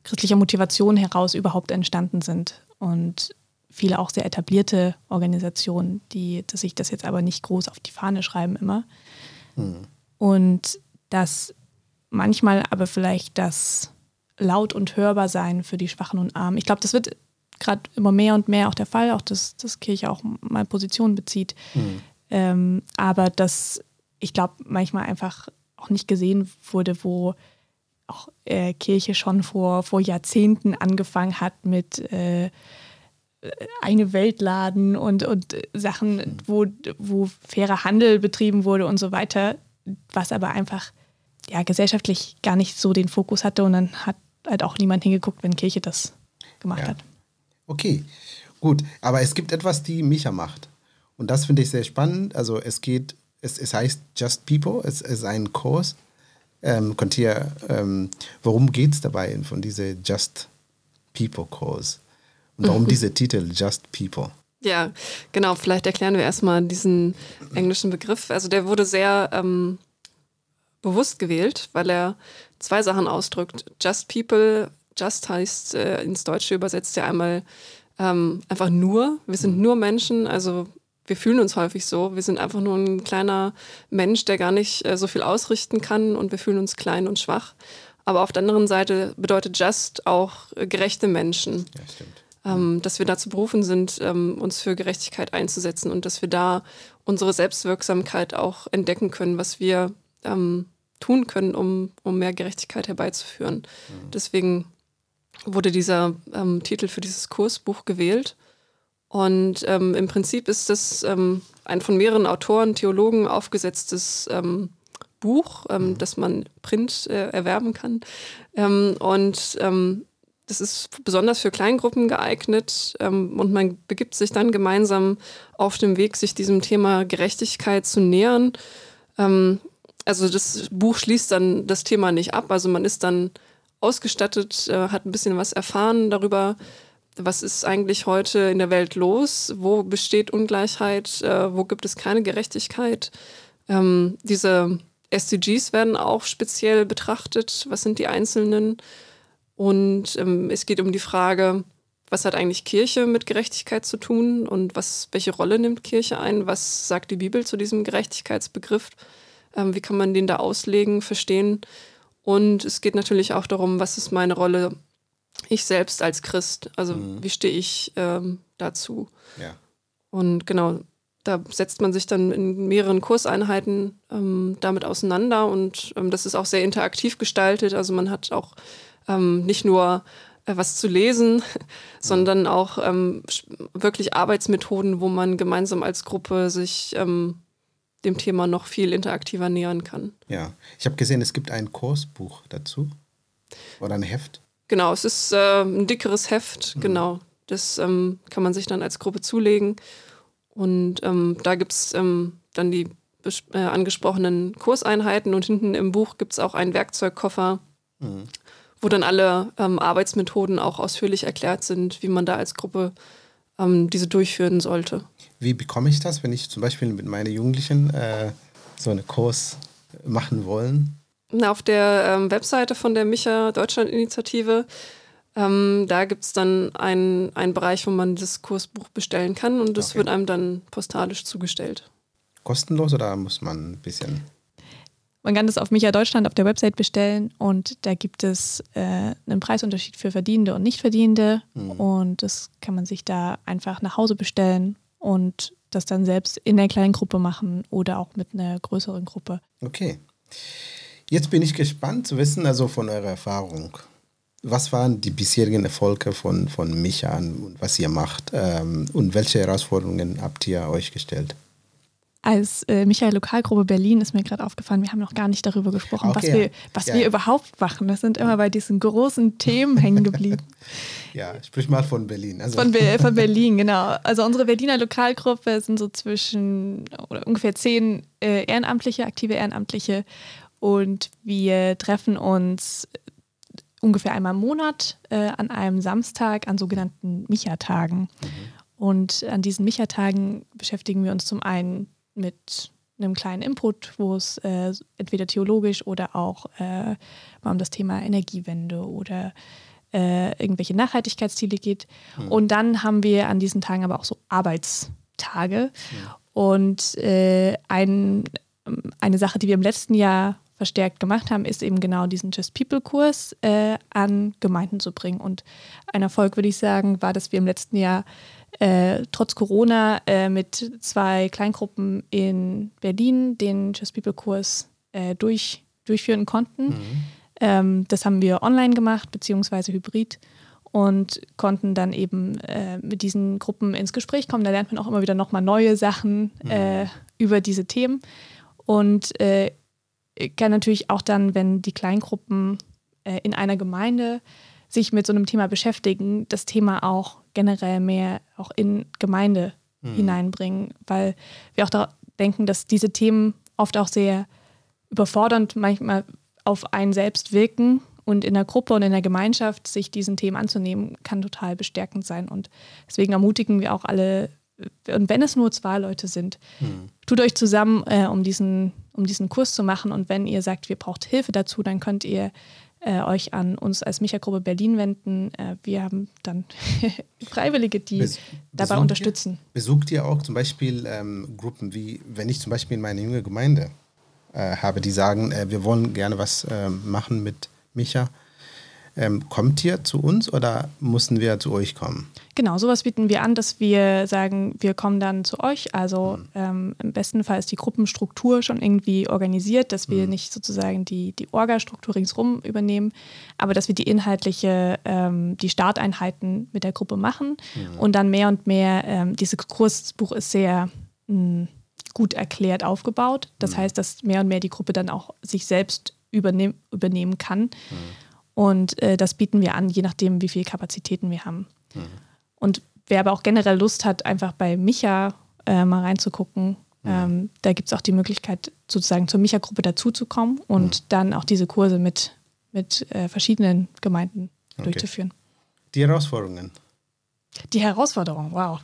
christlicher Motivation heraus überhaupt entstanden sind. Und viele auch sehr etablierte Organisationen, die dass sich das jetzt aber nicht groß auf die Fahne schreiben immer. Hm. Und dass manchmal aber vielleicht das laut und hörbar sein für die Schwachen und Armen. Ich glaube, das wird gerade immer mehr und mehr auch der Fall, auch dass, dass Kirche auch mal Positionen bezieht. Mhm. Ähm, aber dass ich glaube, manchmal einfach auch nicht gesehen wurde, wo auch äh, Kirche schon vor, vor Jahrzehnten angefangen hat mit äh, eine Weltladen und, und Sachen, wo, wo fairer Handel betrieben wurde und so weiter, was aber einfach ja, gesellschaftlich gar nicht so den Fokus hatte und dann hat halt auch niemand hingeguckt, wenn Kirche das gemacht ja. hat. Okay, gut. Aber es gibt etwas, die Micha macht. Und das finde ich sehr spannend. Also es geht, es, es heißt Just People, es, es ist ein Kurs. Ähm, könnt ihr, ähm, worum geht es dabei von diesem Just People Kurs? Und warum *laughs* mhm. dieser Titel Just People? Ja, genau. Vielleicht erklären wir erstmal diesen englischen Begriff. Also der wurde sehr ähm, bewusst gewählt, weil er zwei Sachen ausdrückt. Just People, Just heißt äh, ins Deutsche übersetzt ja einmal ähm, einfach nur. Wir sind nur Menschen, also wir fühlen uns häufig so. Wir sind einfach nur ein kleiner Mensch, der gar nicht äh, so viel ausrichten kann und wir fühlen uns klein und schwach. Aber auf der anderen Seite bedeutet Just auch äh, gerechte Menschen. Ja, stimmt. Ähm, dass wir dazu berufen sind, ähm, uns für Gerechtigkeit einzusetzen und dass wir da unsere Selbstwirksamkeit auch entdecken können, was wir ähm, tun können, um, um mehr Gerechtigkeit herbeizuführen. Mhm. Deswegen wurde dieser ähm, Titel für dieses Kursbuch gewählt. Und ähm, im Prinzip ist das ähm, ein von mehreren Autoren, Theologen aufgesetztes ähm, Buch, ähm, mhm. das man print äh, erwerben kann. Ähm, und ähm, das ist besonders für Kleingruppen geeignet und man begibt sich dann gemeinsam auf dem Weg, sich diesem Thema Gerechtigkeit zu nähern. also das Buch schließt dann das Thema nicht ab, also man ist dann ausgestattet, äh, hat ein bisschen was erfahren darüber, was ist eigentlich heute in der Welt los, wo besteht Ungleichheit, äh, wo gibt es keine Gerechtigkeit. Ähm, diese SDGs werden auch speziell betrachtet, was sind die einzelnen. Und ähm, es geht um die Frage, was hat eigentlich Kirche mit Gerechtigkeit zu tun und was, welche Rolle nimmt Kirche ein? Was sagt die Bibel zu diesem Gerechtigkeitsbegriff? Ähm, wie kann man den da auslegen, verstehen? Und es geht natürlich auch darum, was ist meine Rolle ich selbst als Christ? Also mhm. wie stehe ich ähm, dazu? Ja. Und genau, da setzt man sich dann in mehreren Kurseinheiten ähm, damit auseinander und ähm, das ist auch sehr interaktiv gestaltet. Also man hat auch ähm, nicht nur äh, was zu lesen, *laughs* mhm. sondern auch ähm, wirklich Arbeitsmethoden, wo man gemeinsam als Gruppe sich ähm, dem Thema noch viel interaktiver nähern kann. Ja, ich habe gesehen, es gibt ein Kursbuch dazu oder ein Heft. Genau, es ist äh, ein dickeres Heft, mhm. genau. Das ähm, kann man sich dann als Gruppe zulegen. Und ähm, da gibt es ähm, dann die äh, angesprochenen Kurseinheiten und hinten im Buch gibt es auch einen Werkzeugkoffer, mhm. wo dann alle ähm, Arbeitsmethoden auch ausführlich erklärt sind, wie man da als Gruppe ähm, diese durchführen sollte. Wie bekomme ich das, wenn ich zum Beispiel mit meinen Jugendlichen äh, so einen Kurs machen wollen? Auf der ähm, Webseite von der Micha Deutschland Initiative, ähm, da gibt es dann einen, einen Bereich, wo man das Kursbuch bestellen kann und das okay. wird einem dann postalisch zugestellt. Kostenlos oder muss man ein bisschen? Man kann das auf Micha Deutschland auf der Website bestellen und da gibt es äh, einen Preisunterschied für Verdienende und Nichtverdienende mhm. und das kann man sich da einfach nach Hause bestellen und das dann selbst in der kleinen Gruppe machen oder auch mit einer größeren Gruppe. Okay. Jetzt bin ich gespannt zu wissen, also von eurer Erfahrung. Was waren die bisherigen Erfolge von, von Micha und was ihr macht ähm, und welche Herausforderungen habt ihr euch gestellt? als äh, Michael Lokalgruppe Berlin ist mir gerade aufgefallen, wir haben noch gar nicht darüber gesprochen, okay, was, wir, was ja. wir überhaupt machen. Wir sind immer bei diesen großen Themen hängen geblieben. *laughs* Ja, sprich mal von Berlin. Also. Von, von, *laughs* Berlin, genau. Also unsere Berliner Lokalgruppe sind so zwischen oder ungefähr zehn äh, Ehrenamtliche, aktive Ehrenamtliche. Und wir treffen uns ungefähr einmal im Monat äh, an einem Samstag an sogenannten Micha-Tagen. Mhm. Und an diesen Micha-Tagen beschäftigen wir uns zum einen mit einem kleinen Input, wo es äh, entweder theologisch oder auch äh, mal um das Thema Energiewende oder äh, irgendwelche Nachhaltigkeitsziele geht. Mhm. Und dann haben wir an diesen Tagen aber auch so Arbeitstage. Mhm. Und äh, ein, eine Sache, die wir im letzten Jahr verstärkt gemacht haben, ist eben genau diesen Just People-Kurs äh, an Gemeinden zu bringen. Und ein Erfolg, würde ich sagen, war, dass wir im letzten Jahr äh, trotz Corona äh, mit zwei Kleingruppen in Berlin den Just People-Kurs äh, durch, durchführen konnten. Mhm. Ähm, das haben wir online gemacht, beziehungsweise hybrid und konnten dann eben äh, mit diesen Gruppen ins Gespräch kommen. Da lernt man auch immer wieder nochmal neue Sachen mhm. Äh, über diese Themen. Und äh, kann natürlich auch dann, wenn die Kleingruppen in einer Gemeinde sich mit so einem Thema beschäftigen, das Thema auch generell mehr auch in Gemeinde mhm. hineinbringen, weil wir auch da denken, dass diese Themen oft auch sehr überfordernd manchmal auf einen selbst wirken und in der Gruppe und in der Gemeinschaft sich diesen Themen anzunehmen, kann total bestärkend sein. Und deswegen ermutigen wir auch alle, und wenn es nur zwei Leute sind, mhm. tut euch zusammen, äh, um, diesen, um diesen Kurs zu machen. Und wenn ihr sagt, ihr braucht Hilfe dazu, dann könnt ihr äh, euch an uns als Micha-Gruppe Berlin wenden. Äh, wir haben dann *laughs* Freiwillige, die Bes dabei unterstützen. Ihr, besucht ihr auch zum Beispiel ähm, Gruppen wie, wenn ich zum Beispiel in meine junge Gemeinde äh, habe, die sagen, äh, wir wollen gerne was ähm, machen mit Micha. Ähm, kommt ihr zu uns oder müssen wir zu euch kommen? Genau, sowas bieten wir an, dass wir sagen, wir kommen dann zu euch. Also mhm. ähm, im besten Fall ist die Gruppenstruktur schon irgendwie organisiert, dass wir mhm. nicht sozusagen die, die Orga-Struktur ringsrum übernehmen, aber dass wir die inhaltliche, ähm, die Starteinheiten mit der Gruppe machen mhm. und dann mehr und mehr, ähm, dieses Kursbuch ist sehr mh, hm, gut erklärt aufgebaut. Das mhm. heißt, dass mehr und mehr die Gruppe dann auch sich selbst übernehm, übernehmen kann. Und äh, das bieten wir an, je nachdem, wie viele Kapazitäten wir haben. Mhm. Und wer aber auch generell Lust hat, einfach bei Micha äh, mal reinzugucken, mhm. ähm, da gibt es auch die Möglichkeit, sozusagen zur Micha-Gruppe dazuzukommen und mhm. dann auch diese Kurse mit, mit äh, verschiedenen Gemeinden okay. durchzuführen. Die Herausforderungen. Die Herausforderungen, wow.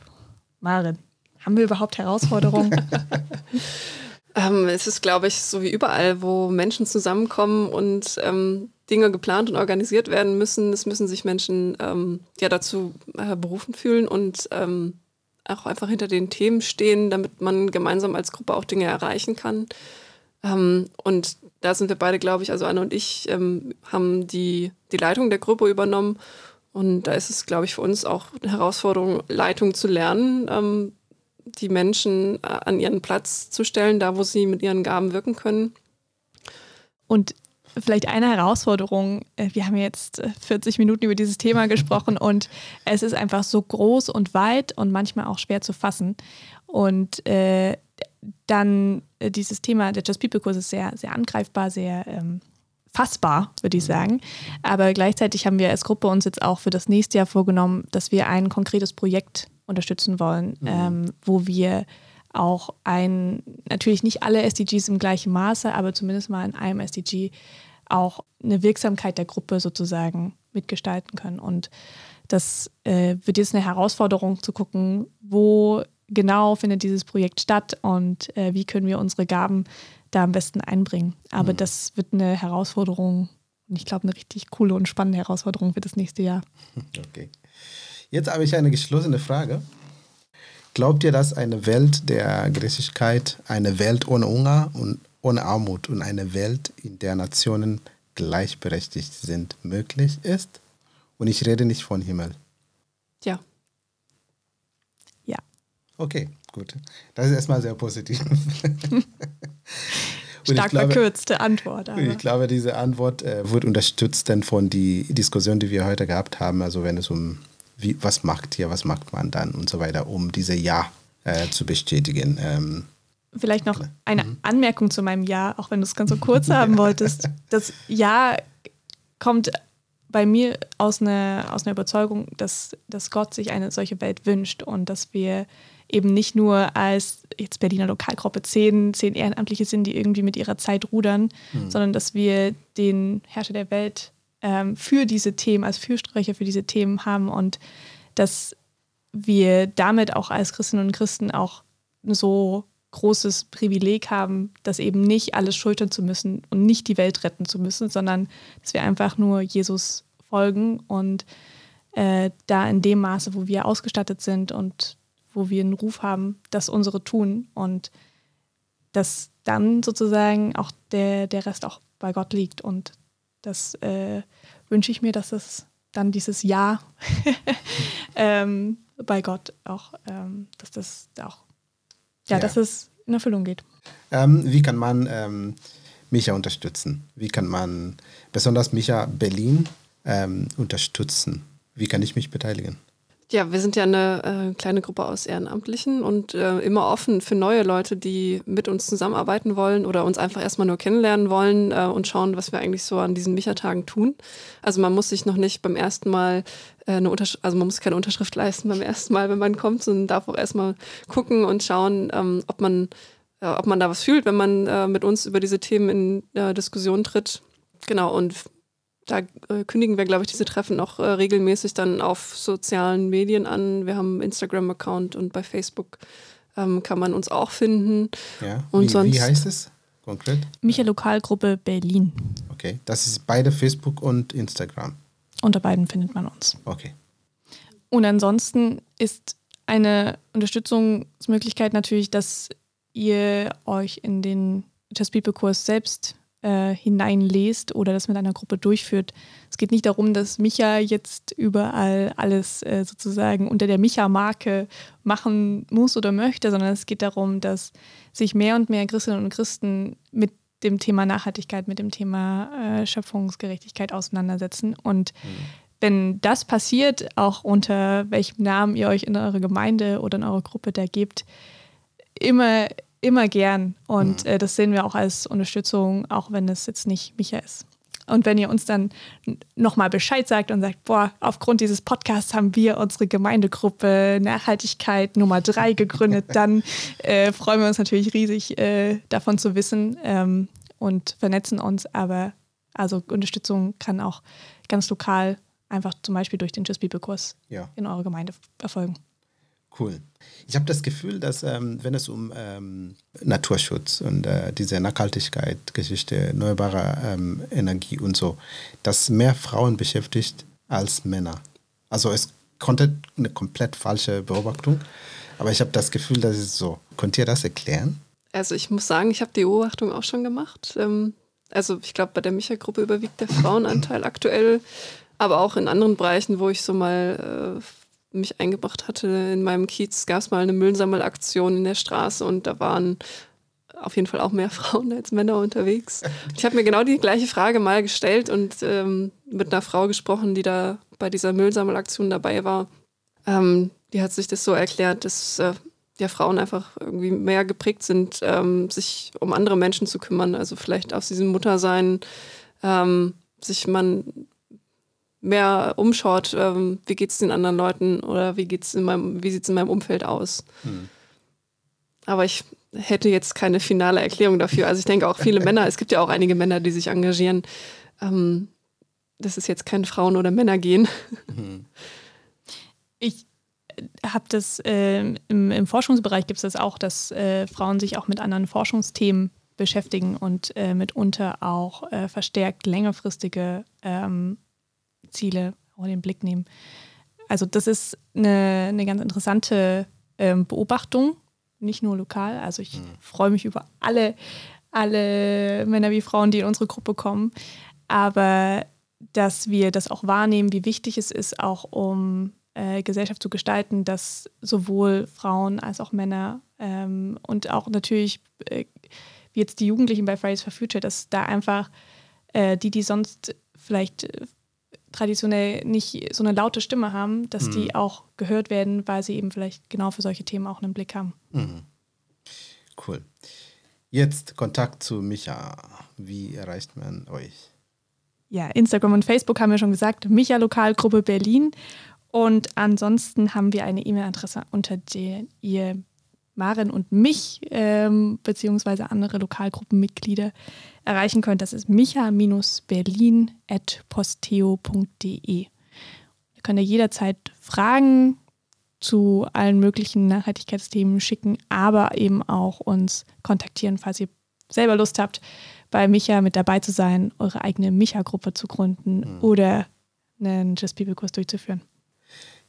Marin, haben wir überhaupt Herausforderungen? *laughs* ähm, es ist, glaube ich, so wie überall, wo Menschen zusammenkommen und ähm, Dinge geplant und organisiert werden müssen. Es müssen sich Menschen ähm, ja dazu äh, berufen fühlen und ähm, auch einfach hinter den Themen stehen, damit man gemeinsam als Gruppe auch Dinge erreichen kann. Ähm, und da sind wir beide, glaube ich, also Anne und ich ähm, haben die, die Leitung der Gruppe übernommen. Und da ist es, glaube ich, für uns auch eine Herausforderung, Leitung zu lernen, ähm, die Menschen äh, an ihren Platz zu stellen, da wo sie mit ihren Gaben wirken können. Und vielleicht eine Herausforderung. Äh, wir haben jetzt 40 äh, Minuten über dieses Thema gesprochen *laughs* und es ist einfach so groß und weit und manchmal auch schwer zu fassen. Und äh, dann äh, dieses Thema der Just People-Kurs ist sehr, sehr angreifbar, sehr ähm, fassbar, würde ich sagen. Aber gleichzeitig haben wir als Gruppe uns jetzt auch für das nächste Jahr vorgenommen, dass wir ein konkretes Projekt unterstützen wollen, mhm. ähm, wo wir auch ein, natürlich nicht alle SDGs im gleichen Maße, aber zumindest mal in einem SDG auch eine Wirksamkeit der Gruppe sozusagen mitgestalten können. Und das äh, wird jetzt eine Herausforderung zu gucken, wo genau findet dieses Projekt statt und äh, wie können wir unsere Gaben da am besten einbringen. Aber mhm. das wird eine Herausforderung und ich glaube eine richtig coole und spannende Herausforderung für das nächste Jahr. *laughs* Okay. Jetzt habe ich eine geschlossene Frage. Glaubt ihr, dass eine Welt der Gerechtigkeit, eine Welt ohne Hunger und ohne Armut und eine Welt, in der Nationen gleichberechtigt sind, möglich ist? Und ich rede nicht von Himmel. Ja. Ja. Okay, gut. Das ist erstmal sehr positiv. *laughs* Stark glaube, verkürzte Antwort. Aber. Ich glaube, diese Antwort äh, wird unterstützt dann von der Diskussion, die wir heute gehabt haben. Also wenn es um wie, was macht ihr, was macht man dann und so weiter, um diese Ja äh, zu bestätigen. Ähm, Vielleicht noch eine mhm. Anmerkung zu meinem Ja, auch wenn du es ganz so kurz *laughs* haben wolltest. Das Ja kommt bei mir aus einer, aus einer Überzeugung, dass, dass Gott sich eine solche Welt wünscht und dass wir eben nicht nur als jetzt Berliner Lokalgruppe zehn, zehn Ehrenamtliche sind, die irgendwie mit ihrer Zeit rudern, mhm. sondern dass wir den Herrscher der Welt ähm, für diese Themen, als Fürsprecher für diese Themen haben und dass wir damit auch als Christinnen und Christen auch so großes Privileg haben, das eben nicht alles schultern zu müssen und nicht die Welt retten zu müssen, sondern dass wir einfach nur Jesus folgen und äh, da in dem Maße, wo wir ausgestattet sind und wo wir einen Ruf haben, das unsere tun und dass dann sozusagen auch der, der Rest auch bei Gott liegt und das äh, wünsche ich mir, dass es dann dieses Ja *laughs* ähm, bei Gott auch, ähm, dass das auch, ja, ja, dass es in Erfüllung geht. Ähm, wie kann man ähm, Micha unterstützen? Wie kann man besonders Micha Berlin ähm, unterstützen? Wie kann ich mich beteiligen? Ja, wir sind ja eine äh, kleine Gruppe aus Ehrenamtlichen und äh, immer offen für neue Leute, die mit uns zusammenarbeiten wollen oder uns einfach erstmal nur kennenlernen wollen äh, und schauen, was wir eigentlich so an diesen Micha-Tagen tun. Also man muss sich noch nicht beim ersten Mal äh, eine Unterschrift, also man muss keine Unterschrift leisten beim ersten Mal, wenn man kommt, sondern darf auch erstmal gucken und schauen, ähm, ob man äh, ob man da was fühlt, wenn man äh, mit uns über diese Themen in Diskussion tritt. Genau, und da äh, kündigen wir, glaube ich, diese Treffen auch äh, regelmäßig dann auf sozialen Medien an. Wir haben einen Instagram-Account und bei Facebook ähm, kann man uns auch finden. Ja. Und wie, sonst, wie heißt es konkret? Micha Lokalgruppe Berlin. Okay. Das ist beide Facebook und Instagram. Unter beiden findet man uns. Okay. Und ansonsten ist eine Unterstützungsmöglichkeit natürlich, dass ihr euch in den Just People Kurs selbst äh, hineinlest oder das mit einer Gruppe durchführt. Es geht nicht darum, dass Micha jetzt überall alles äh, sozusagen unter der Micha-Marke machen muss oder möchte, sondern es geht darum, dass sich mehr und mehr Christinnen und Christen mit dem Thema Nachhaltigkeit, mit dem Thema äh, Schöpfungsgerechtigkeit auseinandersetzen. Und mhm. wenn das passiert, auch unter welchem Namen ihr euch in eure Gemeinde oder in eure Gruppe da gebt, immer immer gern. Und äh, das sehen wir auch als Unterstützung, auch wenn es jetzt nicht Micha ist. Und wenn ihr uns dann nochmal Bescheid sagt und sagt, boah, aufgrund dieses Podcasts haben wir unsere Gemeindegruppe Nachhaltigkeit Nummer drei gegründet, *laughs* dann äh, freuen wir uns natürlich riesig, äh, davon zu wissen ähm, und vernetzen uns. Aber also Unterstützung kann auch ganz lokal einfach zum Beispiel durch den Just People Kurs ja. in eurer Gemeinde erfolgen. Cool. Ich habe das Gefühl, dass ähm, wenn es um ähm, Naturschutz und äh, diese Nachhaltigkeit, Geschichte, erneuerbare ähm, Energie und so, dass mehr Frauen beschäftigt als Männer. Also es konnte eine komplett falsche Beobachtung, aber ich habe das Gefühl, dass es so. Könnt ihr das erklären? Also ich muss sagen, ich habe die Beobachtung auch schon gemacht. Ähm, also ich glaube, bei der Micha-Gruppe überwiegt der Frauenanteil aktuell, aber auch in anderen Bereichen, wo ich so mal äh, mich eingebracht hatte. In meinem Kiez gab es mal eine Müllsammelaktion in der Straße und da waren auf jeden Fall auch mehr *laughs* Frauen als Männer unterwegs. Ich habe mir genau die gleiche Frage mal gestellt und ähm, mit einer Frau gesprochen, die da bei dieser Müllsammelaktion dabei war. Ähm, die hat sich das so erklärt, dass äh, ja Frauen einfach irgendwie mehr geprägt sind, ähm, sich um andere Menschen zu kümmern. Also vielleicht aus diesem Muttersein ähm, sich man mehr umschaut, ähm, wie geht es den anderen Leuten oder wie geht's in meinem, wie sieht es in meinem Umfeld aus. Hm. Aber ich hätte jetzt keine finale Erklärung dafür. Also ich denke auch viele *laughs* Männer, es gibt ja auch einige Männer, die sich engagieren. Ähm, das ist jetzt kein Frauen- oder Männergehen. Hm. Ich äh, habe das äh, im, im, Forschungsbereich gibt es das auch, dass äh, Frauen sich auch mit anderen Forschungsthemen beschäftigen und äh, mitunter auch äh, verstärkt längerfristige ähm, Ziele auch in den Blick nehmen. Also das ist eine, eine ganz interessante ähm, Beobachtung, nicht nur lokal. Also ich mhm. freue mich über alle, alle Männer wie Frauen, die in unsere Gruppe kommen. Aber dass wir das auch wahrnehmen, wie wichtig es ist, auch um äh, Gesellschaft zu gestalten, dass sowohl Frauen als auch Männer ähm, und auch natürlich äh, wie jetzt die Jugendlichen bei Fridays for Future, dass da einfach äh, die, die sonst vielleicht traditionell nicht so eine laute Stimme haben, dass mhm. die auch gehört werden, weil sie eben vielleicht genau für solche Themen auch einen Blick haben. Mhm. Cool. Jetzt Kontakt zu Micha. Wie erreicht man euch? Ja, Instagram und Facebook haben wir schon gesagt. Micha Lokalgruppe Berlin. Und ansonsten haben wir eine E-Mail-Adresse, unter der ihr Maren und mich ähm, beziehungsweise andere Lokalgruppenmitglieder erreichen könnt. Das ist micha-berlin.posteo.de. Ihr könnt ihr jederzeit Fragen zu allen möglichen Nachhaltigkeitsthemen schicken, aber eben auch uns kontaktieren, falls ihr selber Lust habt, bei Micha mit dabei zu sein, eure eigene Micha-Gruppe zu gründen mhm. oder einen Just People-Kurs durchzuführen.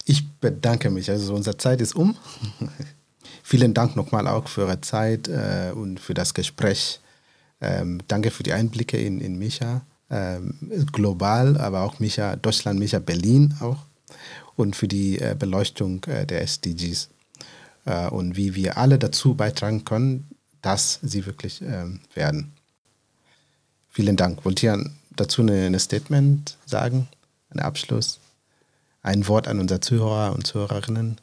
Ich bedanke mich. Also unsere Zeit ist um. *laughs* Vielen Dank nochmal auch für eure Zeit äh, und für das Gespräch. Ähm, danke für die Einblicke in, in Micha, ähm, global, aber auch Micha, Deutschland, Micha, Berlin auch und für die äh, Beleuchtung äh, der SDGs äh, und wie wir alle dazu beitragen können, dass sie wirklich ähm, werden. Vielen Dank. Wollt ihr dazu ein Statement sagen, ein Abschluss? Ein Wort an unsere Zuhörer und Zuhörerinnen?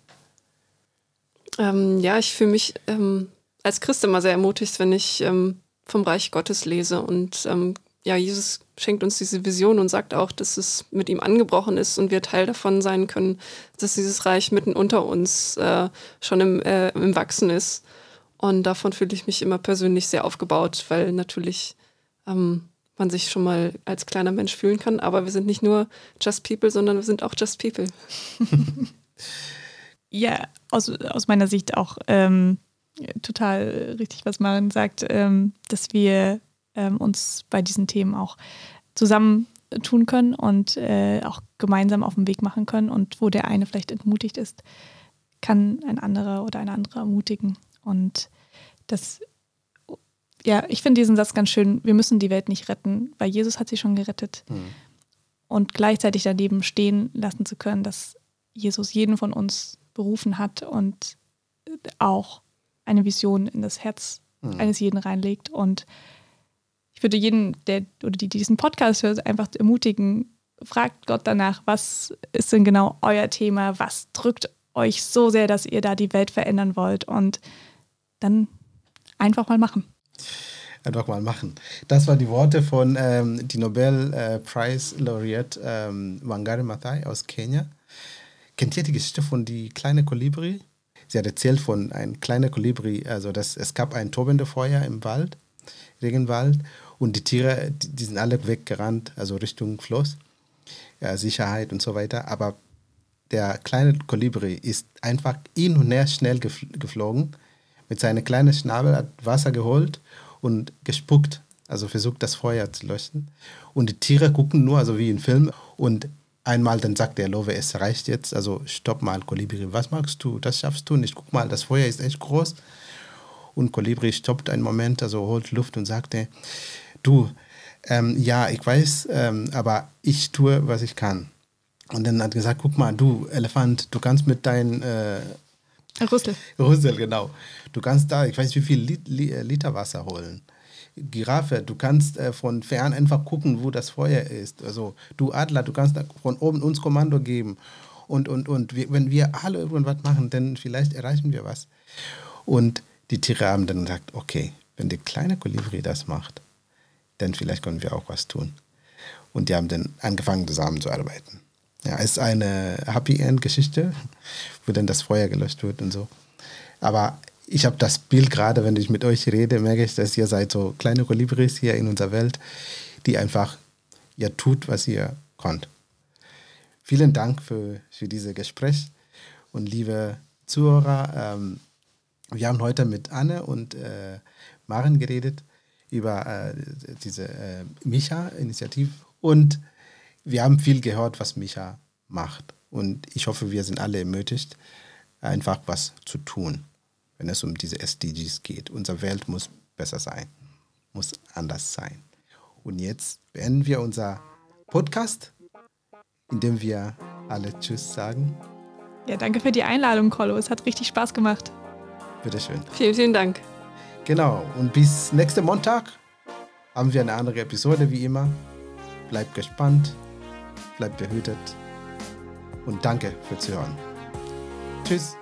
Ähm, ja, ich fühle mich ähm, als Christ immer sehr ermutigt, wenn ich ähm, vom Reich Gottes lese. Und ähm, ja, Jesus schenkt uns diese Vision und sagt auch, dass es mit ihm angebrochen ist und wir Teil davon sein können, dass dieses Reich mitten unter uns äh, schon im, äh, im Wachsen ist. Und davon fühle ich mich immer persönlich sehr aufgebaut, weil natürlich ähm, man sich schon mal als kleiner Mensch fühlen kann. Aber wir sind nicht nur Just People, sondern wir sind auch Just People. *laughs* ja, aus, aus meiner Sicht auch ähm, total richtig, was Maren sagt, ähm, dass wir ähm, uns bei diesen Themen auch zusammen tun können und äh, auch gemeinsam auf den Weg machen können. Und wo der eine vielleicht entmutigt ist, kann ein anderer oder eine andere ermutigen. Und das, ja, ich finde diesen Satz ganz schön. Wir müssen die Welt nicht retten, weil Jesus hat sie schon gerettet. Mhm. Und gleichzeitig daneben stehen lassen zu können, dass Jesus jeden von uns berufen hat und auch eine Vision in das Herz mhm. eines jeden reinlegt. Und ich würde jeden, der oder die, die diesen Podcast hört, einfach ermutigen, fragt Gott danach, was ist denn genau euer Thema, was drückt euch so sehr, dass ihr da die Welt verändern wollt und dann einfach mal machen. Einfach mal machen. Das waren die Worte von ähm, die Nobel äh, Prize Laureate ähm, Wangari Maathai aus Kenia. Kennt ihr die Geschichte von die kleine Kolibri? Sie hat erzählt von ein kleiner Kolibri, also das, es gab ein tobende Feuer im Wald, Regenwald, und die Tiere, die, die sind alle weggerannt, also Richtung Fluss, ja, Sicherheit und so weiter. Aber der kleine Kolibri ist einfach hin und her schnell geflogen, mit seinem kleinen Schnabel hat Wasser geholt und gespuckt, also versucht das Feuer zu löschen. Und die Tiere gucken nur, also wie im Film. Und einmal dann sagt der Löwe, es reicht jetzt, also stopp mal, Kolibri, was magst du? Das schaffst du nicht. Guck mal, das Feuer ist echt groß. Und Kolibri stoppt einen Moment, also holt Luft und sagte, du, ähm, ja, ich weiß, ähm, aber ich tue, was ich kann. Und dann hat er gesagt, guck mal, du Elefant, du kannst mit deinem äh, Rüssel. Rüssel, genau. Du kannst da, ich weiß wie viel äh, Liter Wasser holen. Giraffe, du kannst äh, von fern einfach gucken, wo das Feuer ist. Also du Adler, du kannst von oben uns Kommando geben. Und, und, und wir, wenn wir alle irgendwas machen, dann vielleicht erreichen wir was. Und die Tiere haben dann gesagt, okay, wenn der kleine Kolibri das macht, dann vielleicht können wir auch was tun. Und die haben dann angefangen zusammenzuarbeiten. Ja, es ist eine Happy End Geschichte, wo dann das Feuer gelöscht wird und so. Aber ich habe das Bild gerade, wenn ich mit euch rede, merke ich, dass ihr seid so kleine Kolibris hier in unserer Welt, die einfach ihr tut, was ihr konnt. Vielen Dank für, für dieses Gespräch und liebe Zuhörer, ähm, wir haben heute mit Anne und äh, Maren geredet über äh, diese äh, Micha-Initiative und wir haben viel gehört, was Micha macht. Und ich hoffe, wir sind alle ermutigt, einfach was zu tun, wenn es um diese SDGs geht. Unsere Welt muss besser sein, muss anders sein. Und jetzt beenden wir unser Podcast, indem wir alle Tschüss sagen. Ja, danke für die Einladung, Kollo. Es hat richtig Spaß gemacht. Bitteschön. Vielen, vielen Dank. Genau. Und bis nächsten Montag haben wir eine andere Episode wie immer. Bleibt gespannt bleibt behütet und danke für Zuhören. Tschüss.